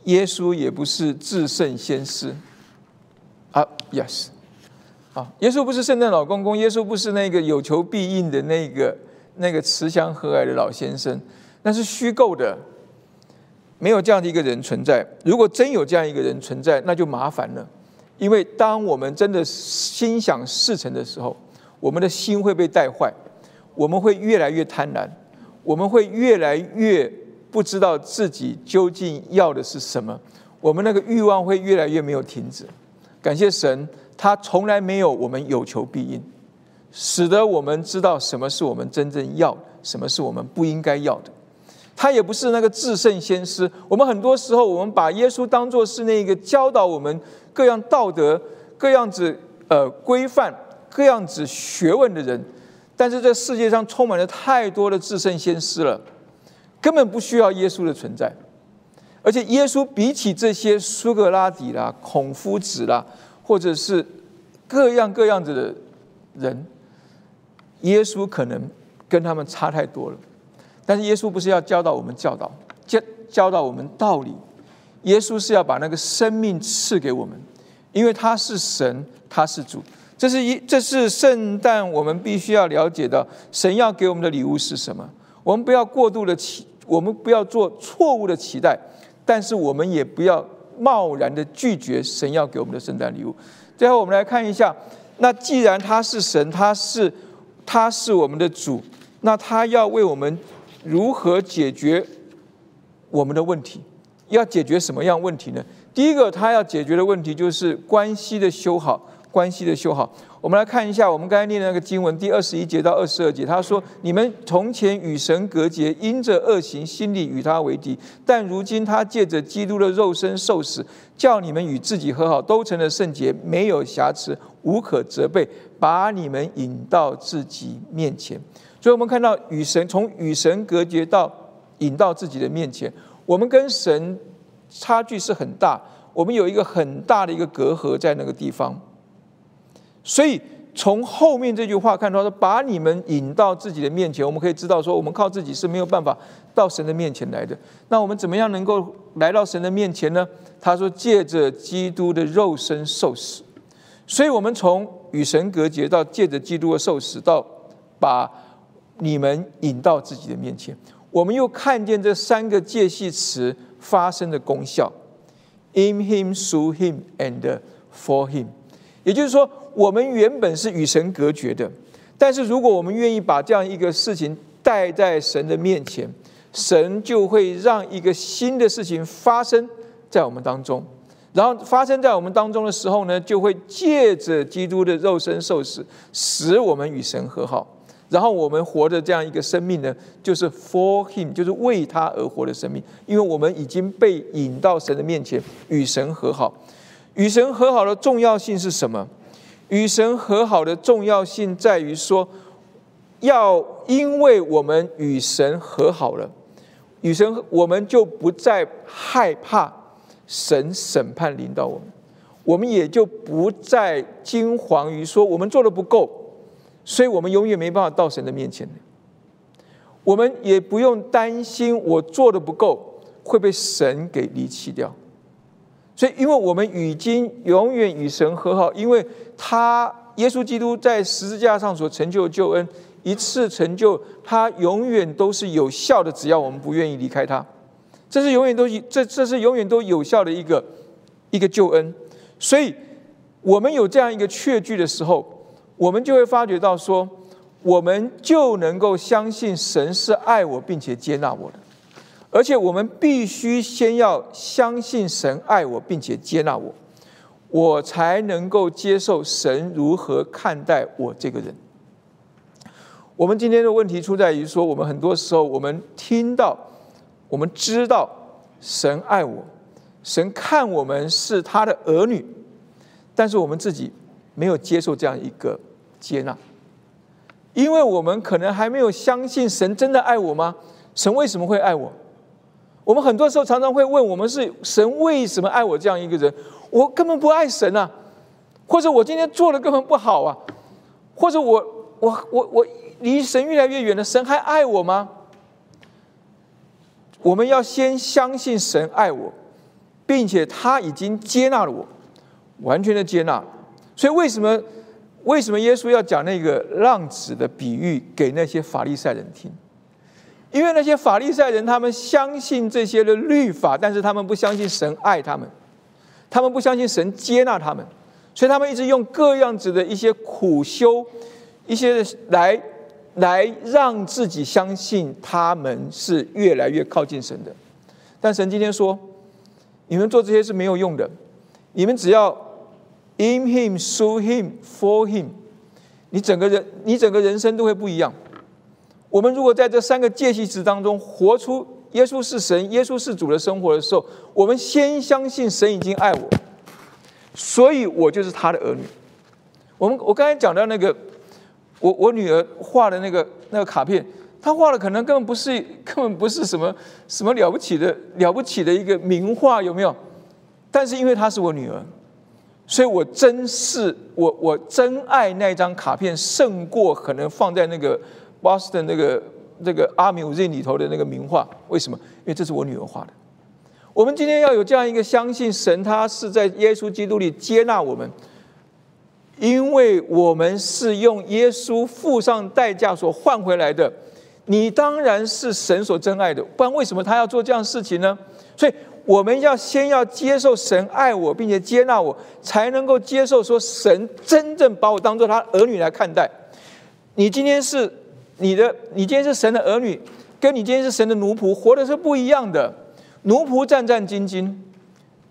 耶稣也不是至圣先师。啊，yes，啊，耶稣不是圣诞老公公，耶稣不是那个有求必应的那个那个慈祥和蔼的老先生，那是虚构的，没有这样的一个人存在。如果真有这样一个人存在，那就麻烦了，因为当我们真的心想事成的时候，我们的心会被带坏，我们会越来越贪婪。我们会越来越不知道自己究竟要的是什么，我们那个欲望会越来越没有停止。感谢神，他从来没有我们有求必应，使得我们知道什么是我们真正要，什么是我们不应该要的。他也不是那个至圣先师。我们很多时候，我们把耶稣当作是那个教导我们各样道德、各样子呃规范、各样子学问的人。但是这世界上充满了太多的至圣先师了。根本不需要耶稣的存在，而且耶稣比起这些苏格拉底啦、孔夫子啦，或者是各样各样子的人，耶稣可能跟他们差太多了。但是耶稣不是要教导我们教导教教导我们道理，耶稣是要把那个生命赐给我们，因为他是神，他是主。这是一，这是圣诞，我们必须要了解到，神要给我们的礼物是什么。我们不要过度的期。我们不要做错误的期待，但是我们也不要贸然的拒绝神要给我们的圣诞礼物。最后，我们来看一下，那既然他是神，他是他是我们的主，那他要为我们如何解决我们的问题？要解决什么样问题呢？第一个，他要解决的问题就是关系的修好，关系的修好。我们来看一下，我们刚才念的那个经文，第二十一节到二十二节，他说：“你们从前与神隔绝，因着恶行，心里与他为敌；但如今他借着基督的肉身受死，叫你们与自己和好，都成了圣洁，没有瑕疵，无可责备，把你们引到自己面前。”所以，我们看到与神从与神隔绝到引到自己的面前，我们跟神差距是很大，我们有一个很大的一个隔阂在那个地方。所以从后面这句话看到说，把你们引到自己的面前，我们可以知道说，我们靠自己是没有办法到神的面前来的。那我们怎么样能够来到神的面前呢？他说，借着基督的肉身受死。所以，我们从与神隔绝到借着基督的受死，到把你们引到自己的面前，我们又看见这三个介系词发生的功效：in him, through him, and for him。也就是说。我们原本是与神隔绝的，但是如果我们愿意把这样一个事情带在神的面前，神就会让一个新的事情发生在我们当中。然后发生在我们当中的时候呢，就会借着基督的肉身受死，使我们与神和好。然后我们活的这样一个生命呢，就是 for him，就是为他而活的生命。因为我们已经被引到神的面前，与神和好。与神和好的重要性是什么？与神和好的重要性在于说，要因为我们与神和好了，与神我们就不再害怕神审判领导我们，我们也就不再惊惶于说我们做的不够，所以我们永远没办法到神的面前。我们也不用担心我做的不够会被神给离弃掉。所以，因为我们已经永远与神和好，因为他耶稣基督在十字架上所成就的救恩，一次成就，他永远都是有效的。只要我们不愿意离开他，这是永远都这这是永远都有效的一个一个救恩。所以，我们有这样一个确据的时候，我们就会发觉到说，我们就能够相信神是爱我并且接纳我的。而且我们必须先要相信神爱我，并且接纳我，我才能够接受神如何看待我这个人。我们今天的问题出在于说，我们很多时候我们听到、我们知道神爱我，神看我们是他的儿女，但是我们自己没有接受这样一个接纳，因为我们可能还没有相信神真的爱我吗？神为什么会爱我？我们很多时候常常会问：我们是神为什么爱我这样一个人？我根本不爱神啊，或者我今天做的根本不好啊，或者我我我我离神越来越远了，神还爱我吗？我们要先相信神爱我，并且他已经接纳了我，完全的接纳。所以为什么为什么耶稣要讲那个浪子的比喻给那些法利赛人听？因为那些法利赛人，他们相信这些的律法，但是他们不相信神爱他们，他们不相信神接纳他们，所以他们一直用各样子的一些苦修，一些来来让自己相信他们是越来越靠近神的。但神今天说，你们做这些是没有用的，你们只要 in Him, through Him, for Him，你整个人，你整个人生都会不一样。我们如果在这三个介系词当中活出耶稣是神、耶稣是主的生活的时候，我们先相信神已经爱我，所以我就是他的儿女。我们我刚才讲到那个，我我女儿画的那个那个卡片，她画的可能根本不是根本不是什么什么了不起的了不起的一个名画，有没有？但是因为她是我女儿，所以我珍视我我真爱那张卡片，胜过可能放在那个。Boston 那个那个阿米乌瑞里头的那个名画，为什么？因为这是我女儿画的。我们今天要有这样一个相信神，他是在耶稣基督里接纳我们，因为我们是用耶稣付上代价所换回来的。你当然是神所真爱的，不然为什么他要做这样事情呢？所以我们要先要接受神爱我，并且接纳我，才能够接受说神真正把我当做他儿女来看待。你今天是。你的，你今天是神的儿女，跟你今天是神的奴仆，活的是不一样的。奴仆战战兢兢，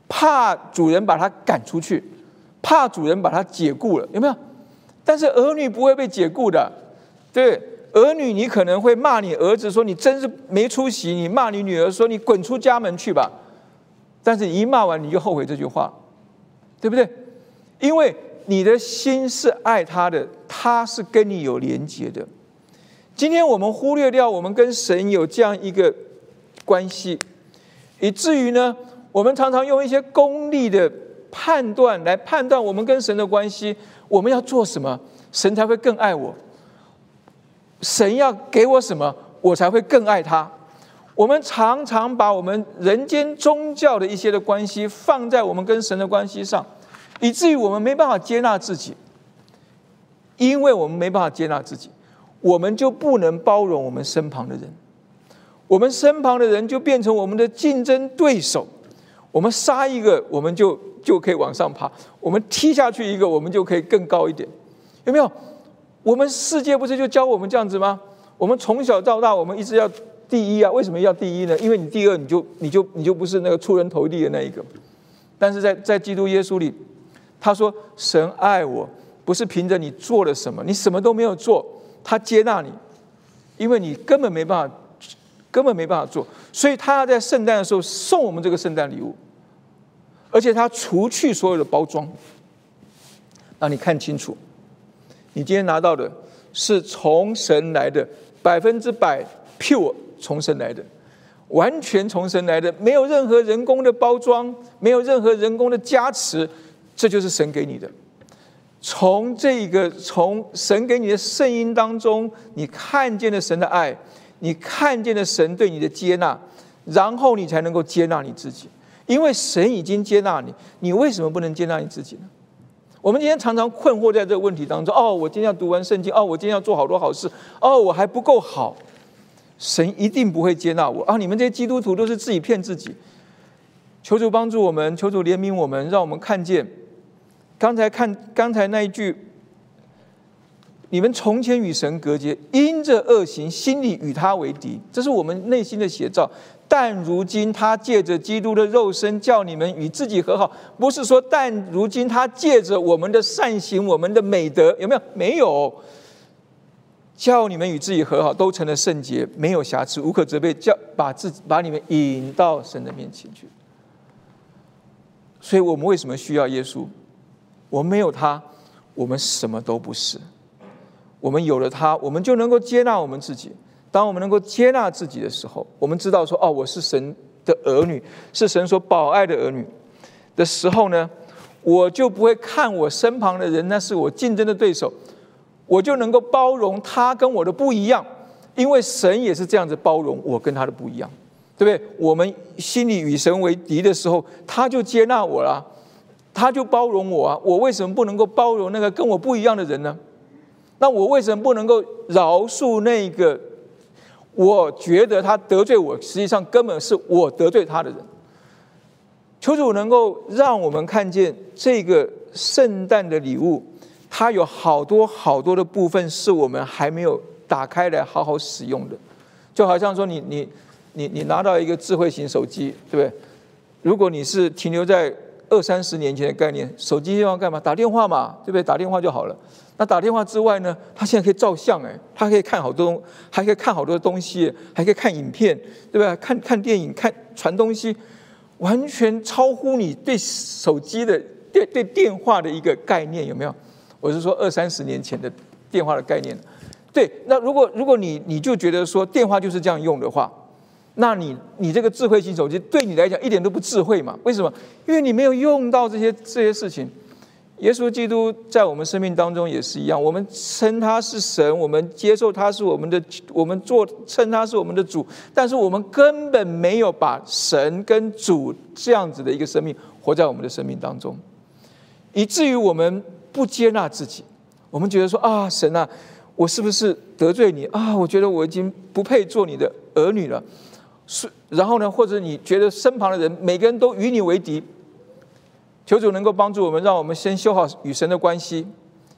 怕主人把他赶出去，怕主人把他解雇了，有没有？但是儿女不会被解雇的，对儿女，你可能会骂你儿子说你真是没出息，你骂你女儿说你滚出家门去吧。但是一骂完你就后悔这句话，对不对？因为你的心是爱他的，他是跟你有连结的。今天我们忽略掉我们跟神有这样一个关系，以至于呢，我们常常用一些功利的判断来判断我们跟神的关系。我们要做什么，神才会更爱我？神要给我什么，我才会更爱他？我们常常把我们人间宗教的一些的关系放在我们跟神的关系上，以至于我们没办法接纳自己，因为我们没办法接纳自己。我们就不能包容我们身旁的人，我们身旁的人就变成我们的竞争对手。我们杀一个，我们就就可以往上爬；我们踢下去一个，我们就可以更高一点。有没有？我们世界不是就教我们这样子吗？我们从小到大，我们一直要第一啊！为什么要第一呢？因为你第二，你就你就你就不是那个出人头地的那一个。但是在在基督耶稣里，他说：“神爱我，不是凭着你做了什么，你什么都没有做。”他接纳你，因为你根本没办法，根本没办法做，所以他要在圣诞的时候送我们这个圣诞礼物，而且他除去所有的包装，让你看清楚，你今天拿到的是从神来的，百分之百 pure 从神来的，完全从神来的，没有任何人工的包装，没有任何人工的加持，这就是神给你的。从这个从神给你的圣音当中，你看见了神的爱，你看见了神对你的接纳，然后你才能够接纳你自己。因为神已经接纳你，你为什么不能接纳你自己呢？我们今天常常困惑在这个问题当中。哦，我今天要读完圣经，哦，我今天要做好多好事，哦，我还不够好，神一定不会接纳我啊！你们这些基督徒都是自己骗自己。求主帮助我们，求主怜悯我们，让我们看见。刚才看刚才那一句，你们从前与神隔绝，因着恶行，心里与他为敌，这是我们内心的写照。但如今他借着基督的肉身，叫你们与自己和好，不是说但如今他借着我们的善行、我们的美德，有没有？没有，叫你们与自己和好，都成了圣洁，没有瑕疵，无可责备，叫把自己把你们引到神的面前去。所以我们为什么需要耶稣？我们没有他，我们什么都不是。我们有了他，我们就能够接纳我们自己。当我们能够接纳自己的时候，我们知道说：“哦，我是神的儿女，是神所保爱的儿女。”的时候呢，我就不会看我身旁的人那是我竞争的对手，我就能够包容他跟我的不一样，因为神也是这样子包容我跟他的不一样，对不对？我们心里与神为敌的时候，他就接纳我了。他就包容我啊！我为什么不能够包容那个跟我不一样的人呢？那我为什么不能够饶恕那个我觉得他得罪我，实际上根本是我得罪他的人？求主能够让我们看见这个圣诞的礼物，它有好多好多的部分是我们还没有打开来好好使用的。就好像说你你你你拿到一个智慧型手机，对不对？如果你是停留在二三十年前的概念，手机要干嘛？打电话嘛，对不对？打电话就好了。那打电话之外呢？它现在可以照相，哎，它可以看好多，还可以看好多东西，还可以看影片，对吧？看看电影，看传东西，完全超乎你对手机的、对对电话的一个概念，有没有？我是说二三十年前的电话的概念。对，那如果如果你你就觉得说电话就是这样用的话，那你你这个智慧型手机对你来讲一点都不智慧嘛？为什么？因为你没有用到这些这些事情。耶稣基督在我们生命当中也是一样，我们称他是神，我们接受他是我们的，我们做称他是我们的主，但是我们根本没有把神跟主这样子的一个生命活在我们的生命当中，以至于我们不接纳自己，我们觉得说啊，神啊，我是不是得罪你啊？我觉得我已经不配做你的儿女了，是，然后呢，或者你觉得身旁的人每个人都与你为敌。求主能够帮助我们，让我们先修好与神的关系。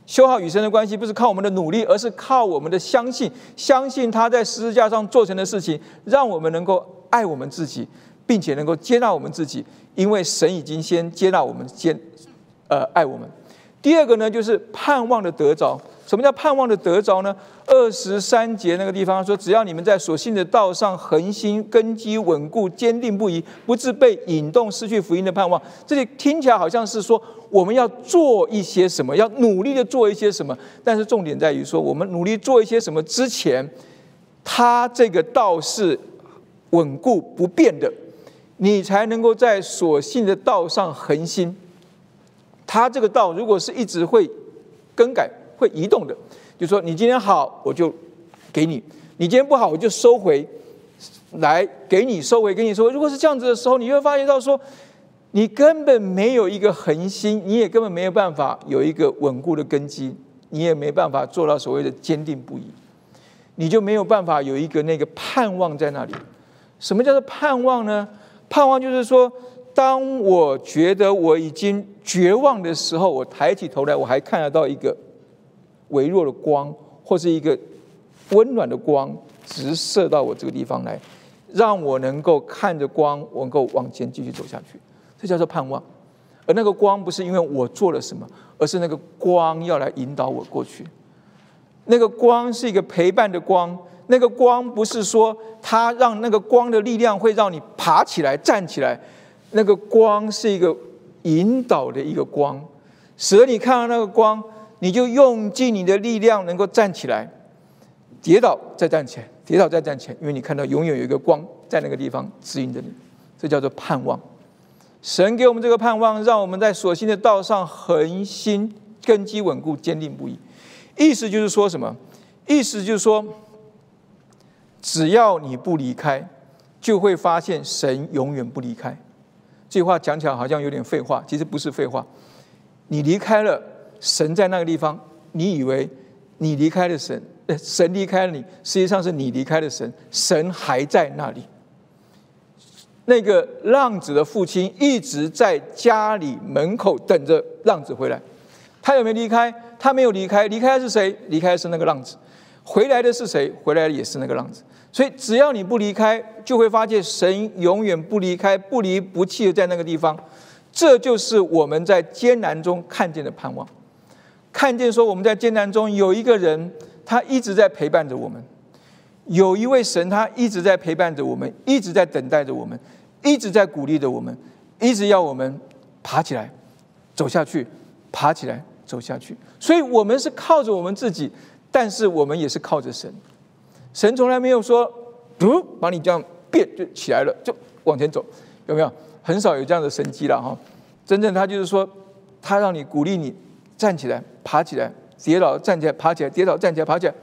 修好与神的关系，不是靠我们的努力，而是靠我们的相信。相信他在十字架上做成的事情，让我们能够爱我们自己，并且能够接纳我们自己，因为神已经先接纳我们，先呃爱我们。第二个呢，就是盼望的得着。什么叫盼望的得着呢？二十三节那个地方说，只要你们在所信的道上恒心、根基稳固、坚定不移，不致被引动失去福音的盼望。这里听起来好像是说我们要做一些什么，要努力的做一些什么。但是重点在于说，我们努力做一些什么之前，他这个道是稳固不变的，你才能够在所信的道上恒心。他这个道如果是一直会更改。会移动的，就说你今天好，我就给你；你今天不好，我就收回来给你收回给你收。如果是这样子的时候，你会发现到说，你根本没有一个恒心，你也根本没有办法有一个稳固的根基，你也没办法做到所谓的坚定不移，你就没有办法有一个那个盼望在那里。什么叫做盼望呢？盼望就是说，当我觉得我已经绝望的时候，我抬起头来，我还看得到一个。微弱的光，或是一个温暖的光，直射到我这个地方来，让我能够看着光，能够往前继续走下去。这叫做盼望。而那个光不是因为我做了什么，而是那个光要来引导我过去。那个光是一个陪伴的光，那个光不是说它让那个光的力量会让你爬起来站起来，那个光是一个引导的一个光，使得你看到那个光。你就用尽你的力量，能够站起来，跌倒再站起来，跌倒再站起来，因为你看到永远有一个光在那个地方指引着你，这叫做盼望。神给我们这个盼望，让我们在所信的道上恒心、根基稳固、坚定不移。意思就是说什么？意思就是说，只要你不离开，就会发现神永远不离开。这句话讲起来好像有点废话，其实不是废话。你离开了。神在那个地方，你以为你离开了神，神离开了你，实际上是你离开了神，神还在那里。那个浪子的父亲一直在家里门口等着浪子回来，他有没有离开？他没有离开，离开是谁？离开是那个浪子，回来的是谁？回来的也是那个浪子。所以只要你不离开，就会发现神永远不离开，不离不弃的在那个地方。这就是我们在艰难中看见的盼望。看见说我们在艰难中有一个人，他一直在陪伴着我们；有一位神，他一直在陪伴着我们，一直在等待着我们，一直在鼓励着我们，一直要我们爬起来，走下去，爬起来，走下去。所以，我们是靠着我们自己，但是我们也是靠着神。神从来没有说“嘟把你这样变就起来了，就往前走”，有没有？很少有这样的神迹了哈。真正他就是说，他让你鼓励你站起来。爬起来，跌倒站起来，爬起来，跌倒站起来，爬起来。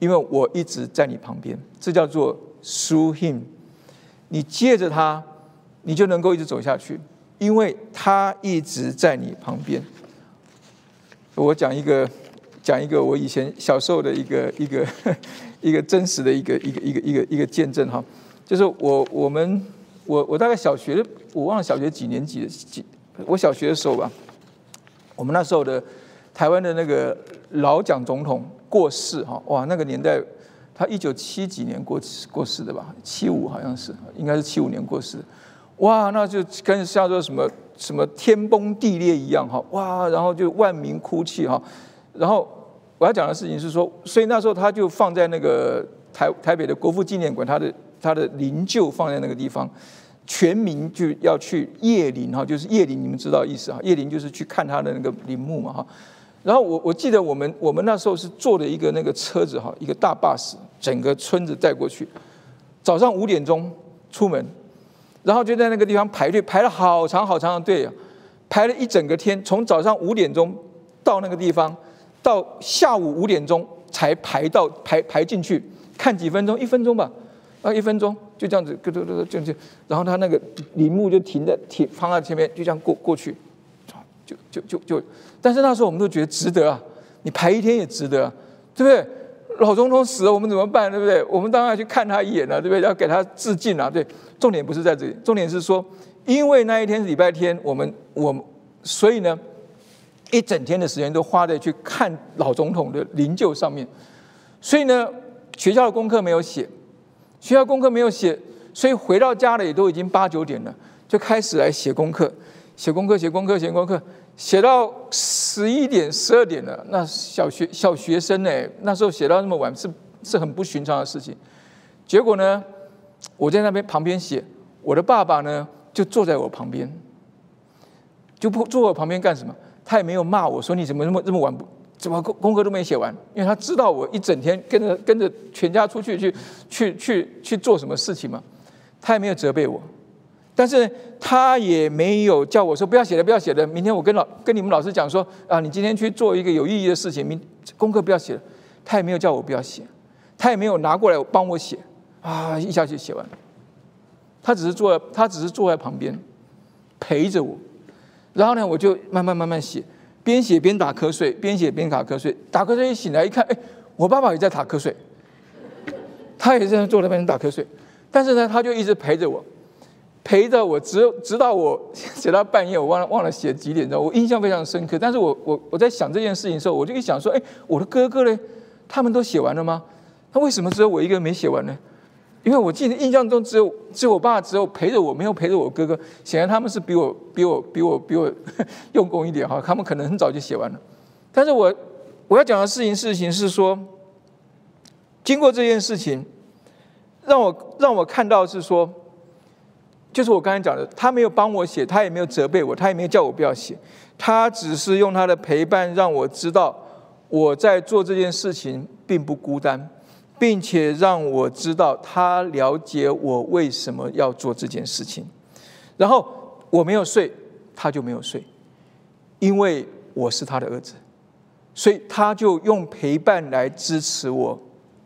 因为我一直在你旁边，这叫做 through him。你借着他，你就能够一直走下去，因为他一直在你旁边。我讲一个，讲一个我以前小时候的一个一个 一个真实的一个一个一个一个一个见证哈，就是我我们我我大概小学我忘了小学几年级几我小学的时候吧，我们那时候的。台湾的那个老蒋总统过世哈，哇，那个年代他一九七几年过过世的吧，七五好像是，应该是七五年过世，哇，那就跟像说什么什么天崩地裂一样哈，哇，然后就万民哭泣哈，然后我要讲的事情是说，所以那时候他就放在那个台台北的国父纪念馆，他的他的灵柩放在那个地方。全民就要去谒陵哈，就是谒陵，你们知道意思哈？谒陵就是去看他的那个陵墓嘛哈。然后我我记得我们我们那时候是坐的一个那个车子哈，一个大巴士，整个村子带过去。早上五点钟出门，然后就在那个地方排队，排了好长好长的队啊，排了一整个天，从早上五点钟到那个地方，到下午五点钟才排到排排进去，看几分钟，一分钟吧。啊，一分钟就这样子，咯咯咯，就就，然后他那个铃木就停在停放在前面，就这样过过去，就就就就，但是那时候我们都觉得值得啊，你排一天也值得，啊对不对？老总统死了，我们怎么办？对不对？我们当然要去看他一眼了，对不对？要给他致敬啊，对。重点不是在这里，重点是说，因为那一天是礼拜天，我们我所以呢，一整天的时间都花在去看老总统的灵柩上面，所以呢，学校的功课没有写。学校功课没有写，所以回到家了也都已经八九点了，就开始来写功课，写功课，写功课，写功课，写到十一点、十二点了。那小学小学生呢，那时候写到那么晚是是很不寻常的事情。结果呢，我在那边旁边写，我的爸爸呢就坐在我旁边，就不坐我旁边干什么？他也没有骂我说你怎么那么这么晚不。怎么功功课都没写完？因为他知道我一整天跟着跟着全家出去去去去去做什么事情嘛，他也没有责备我，但是他也没有叫我说不要写了不要写了，明天我跟老跟你们老师讲说啊，你今天去做一个有意义的事情，明功课不要写了，他也没有叫我不要写，他也没有拿过来帮我写啊，一下就写完，他只是坐他只是坐在旁边陪着我，然后呢，我就慢慢慢慢写。边写边打瞌睡，边写边打瞌睡。打瞌睡一醒来一看，哎，我爸爸也在打瞌睡，他也在坐在那边打瞌睡。但是呢，他就一直陪着我，陪着我，直直到我 写到半夜，我忘了忘了写几点钟，我印象非常深刻。但是我我我在想这件事情的时候，我就一想说，哎，我的哥哥嘞，他们都写完了吗？那为什么只有我一个人没写完呢？因为我记得印象中只有只有我爸只有陪着我，没有陪着我哥哥。显然他们是比我比我比我比我 用功一点哈，他们可能很早就写完了。但是我我要讲的事情事情是说，经过这件事情，让我让我看到是说，就是我刚才讲的，他没有帮我写，他也没有责备我，他也没有叫我不要写，他只是用他的陪伴让我知道我在做这件事情并不孤单。并且让我知道他了解我为什么要做这件事情，然后我没有睡，他就没有睡，因为我是他的儿子，所以他就用陪伴来支持我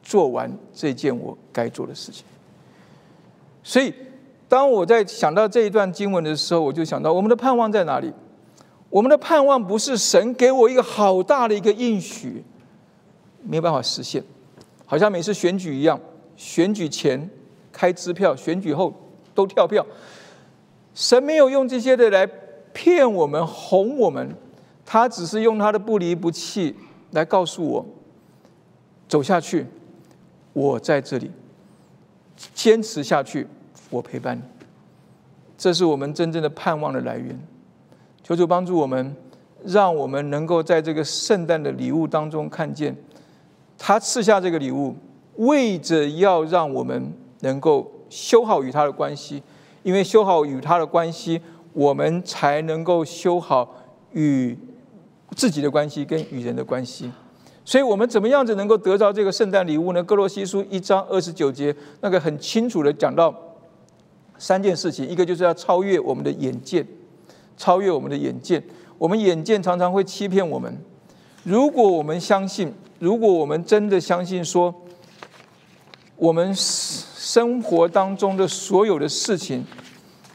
做完这件我该做的事情。所以，当我在想到这一段经文的时候，我就想到我们的盼望在哪里？我们的盼望不是神给我一个好大的一个应许，没有办法实现。好像每次选举一样，选举前开支票，选举后都跳票。神没有用这些的来骗我们、哄我们，他只是用他的不离不弃来告诉我：走下去，我在这里，坚持下去，我陪伴你。这是我们真正的盼望的来源。求主帮助我们，让我们能够在这个圣诞的礼物当中看见。他赐下这个礼物，为着要让我们能够修好与他的关系，因为修好与他的关系，我们才能够修好与自己的关系跟与人的关系。所以，我们怎么样子能够得到这个圣诞礼物呢？哥罗西书一章二十九节，那个很清楚的讲到三件事情：一个就是要超越我们的眼界，超越我们的眼界。我们眼见常常会欺骗我们，如果我们相信。如果我们真的相信说，我们生活当中的所有的事情，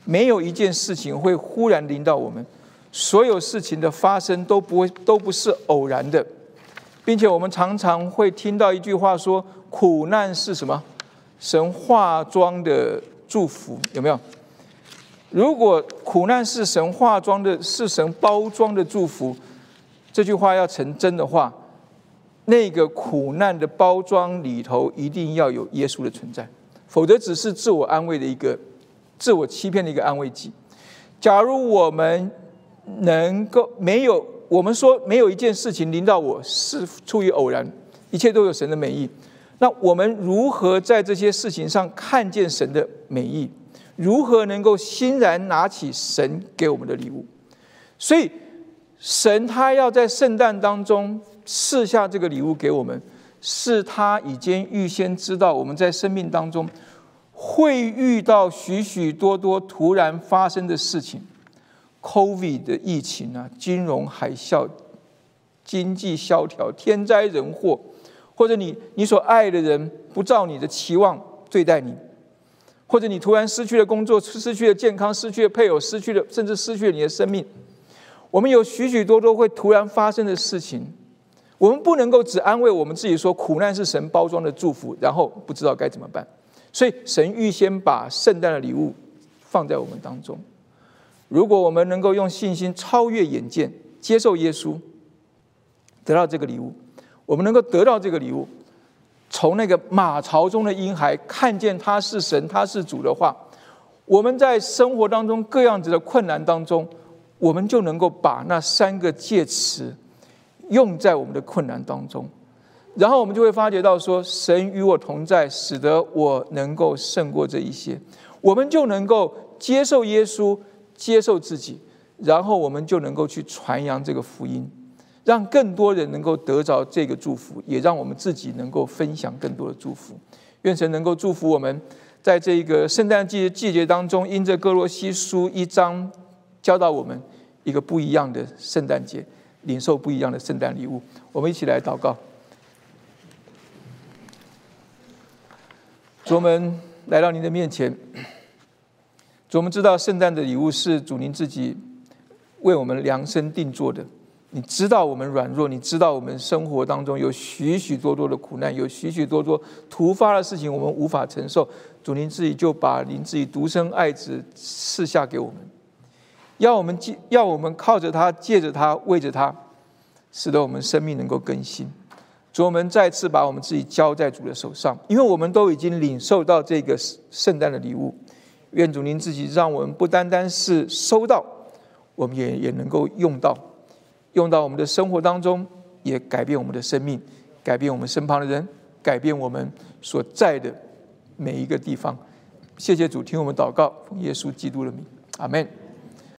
没有一件事情会忽然临到我们，所有事情的发生都不会都不是偶然的，并且我们常常会听到一句话说：“苦难是什么？神化妆的祝福，有没有？”如果苦难是神化妆的，是神包装的祝福，这句话要成真的话。那个苦难的包装里头一定要有耶稣的存在，否则只是自我安慰的一个、自我欺骗的一个安慰剂。假如我们能够没有，我们说没有一件事情临到我是出于偶然，一切都有神的美意。那我们如何在这些事情上看见神的美意？如何能够欣然拿起神给我们的礼物？所以，神他要在圣诞当中赐下这个礼物给我们，是他已经预先知道我们在生命当中会遇到许许多多突然发生的事情，COVID 的疫情啊，金融海啸、经济萧条、天灾人祸，或者你你所爱的人不照你的期望对待你。或者你突然失去了工作，失去了健康，失去了配偶，失去了甚至失去了你的生命。我们有许许多多会突然发生的事情，我们不能够只安慰我们自己说苦难是神包装的祝福，然后不知道该怎么办。所以神预先把圣诞的礼物放在我们当中。如果我们能够用信心超越眼见，接受耶稣，得到这个礼物，我们能够得到这个礼物。从那个马槽中的婴孩看见他是神，他是主的话，我们在生活当中各样子的困难当中，我们就能够把那三个介词用在我们的困难当中，然后我们就会发觉到说，神与我同在，使得我能够胜过这一些，我们就能够接受耶稣，接受自己，然后我们就能够去传扬这个福音。让更多人能够得着这个祝福，也让我们自己能够分享更多的祝福。愿神能够祝福我们，在这个圣诞季季节当中，因着哥罗西书一章教导我们一个不一样的圣诞节，领受不一样的圣诞礼物。我们一起来祷告。主们来到您的面前，主我们知道圣诞的礼物是主您自己为我们量身定做的。你知道我们软弱，你知道我们生活当中有许许多多的苦难，有许许多多突发的事情，我们无法承受。主，您自己就把您自己独生爱子赐下给我们，要我们借，要我们靠着他，借着他，为着他，使得我们生命能够更新。主，我们再次把我们自己交在主的手上，因为我们都已经领受到这个圣诞的礼物。愿主您自己让我们不单单是收到，我们也也能够用到。用到我们的生活当中，也改变我们的生命，改变我们身旁的人，改变我们所在的每一个地方。谢谢主，听我们祷告，奉耶稣基督的名，阿门。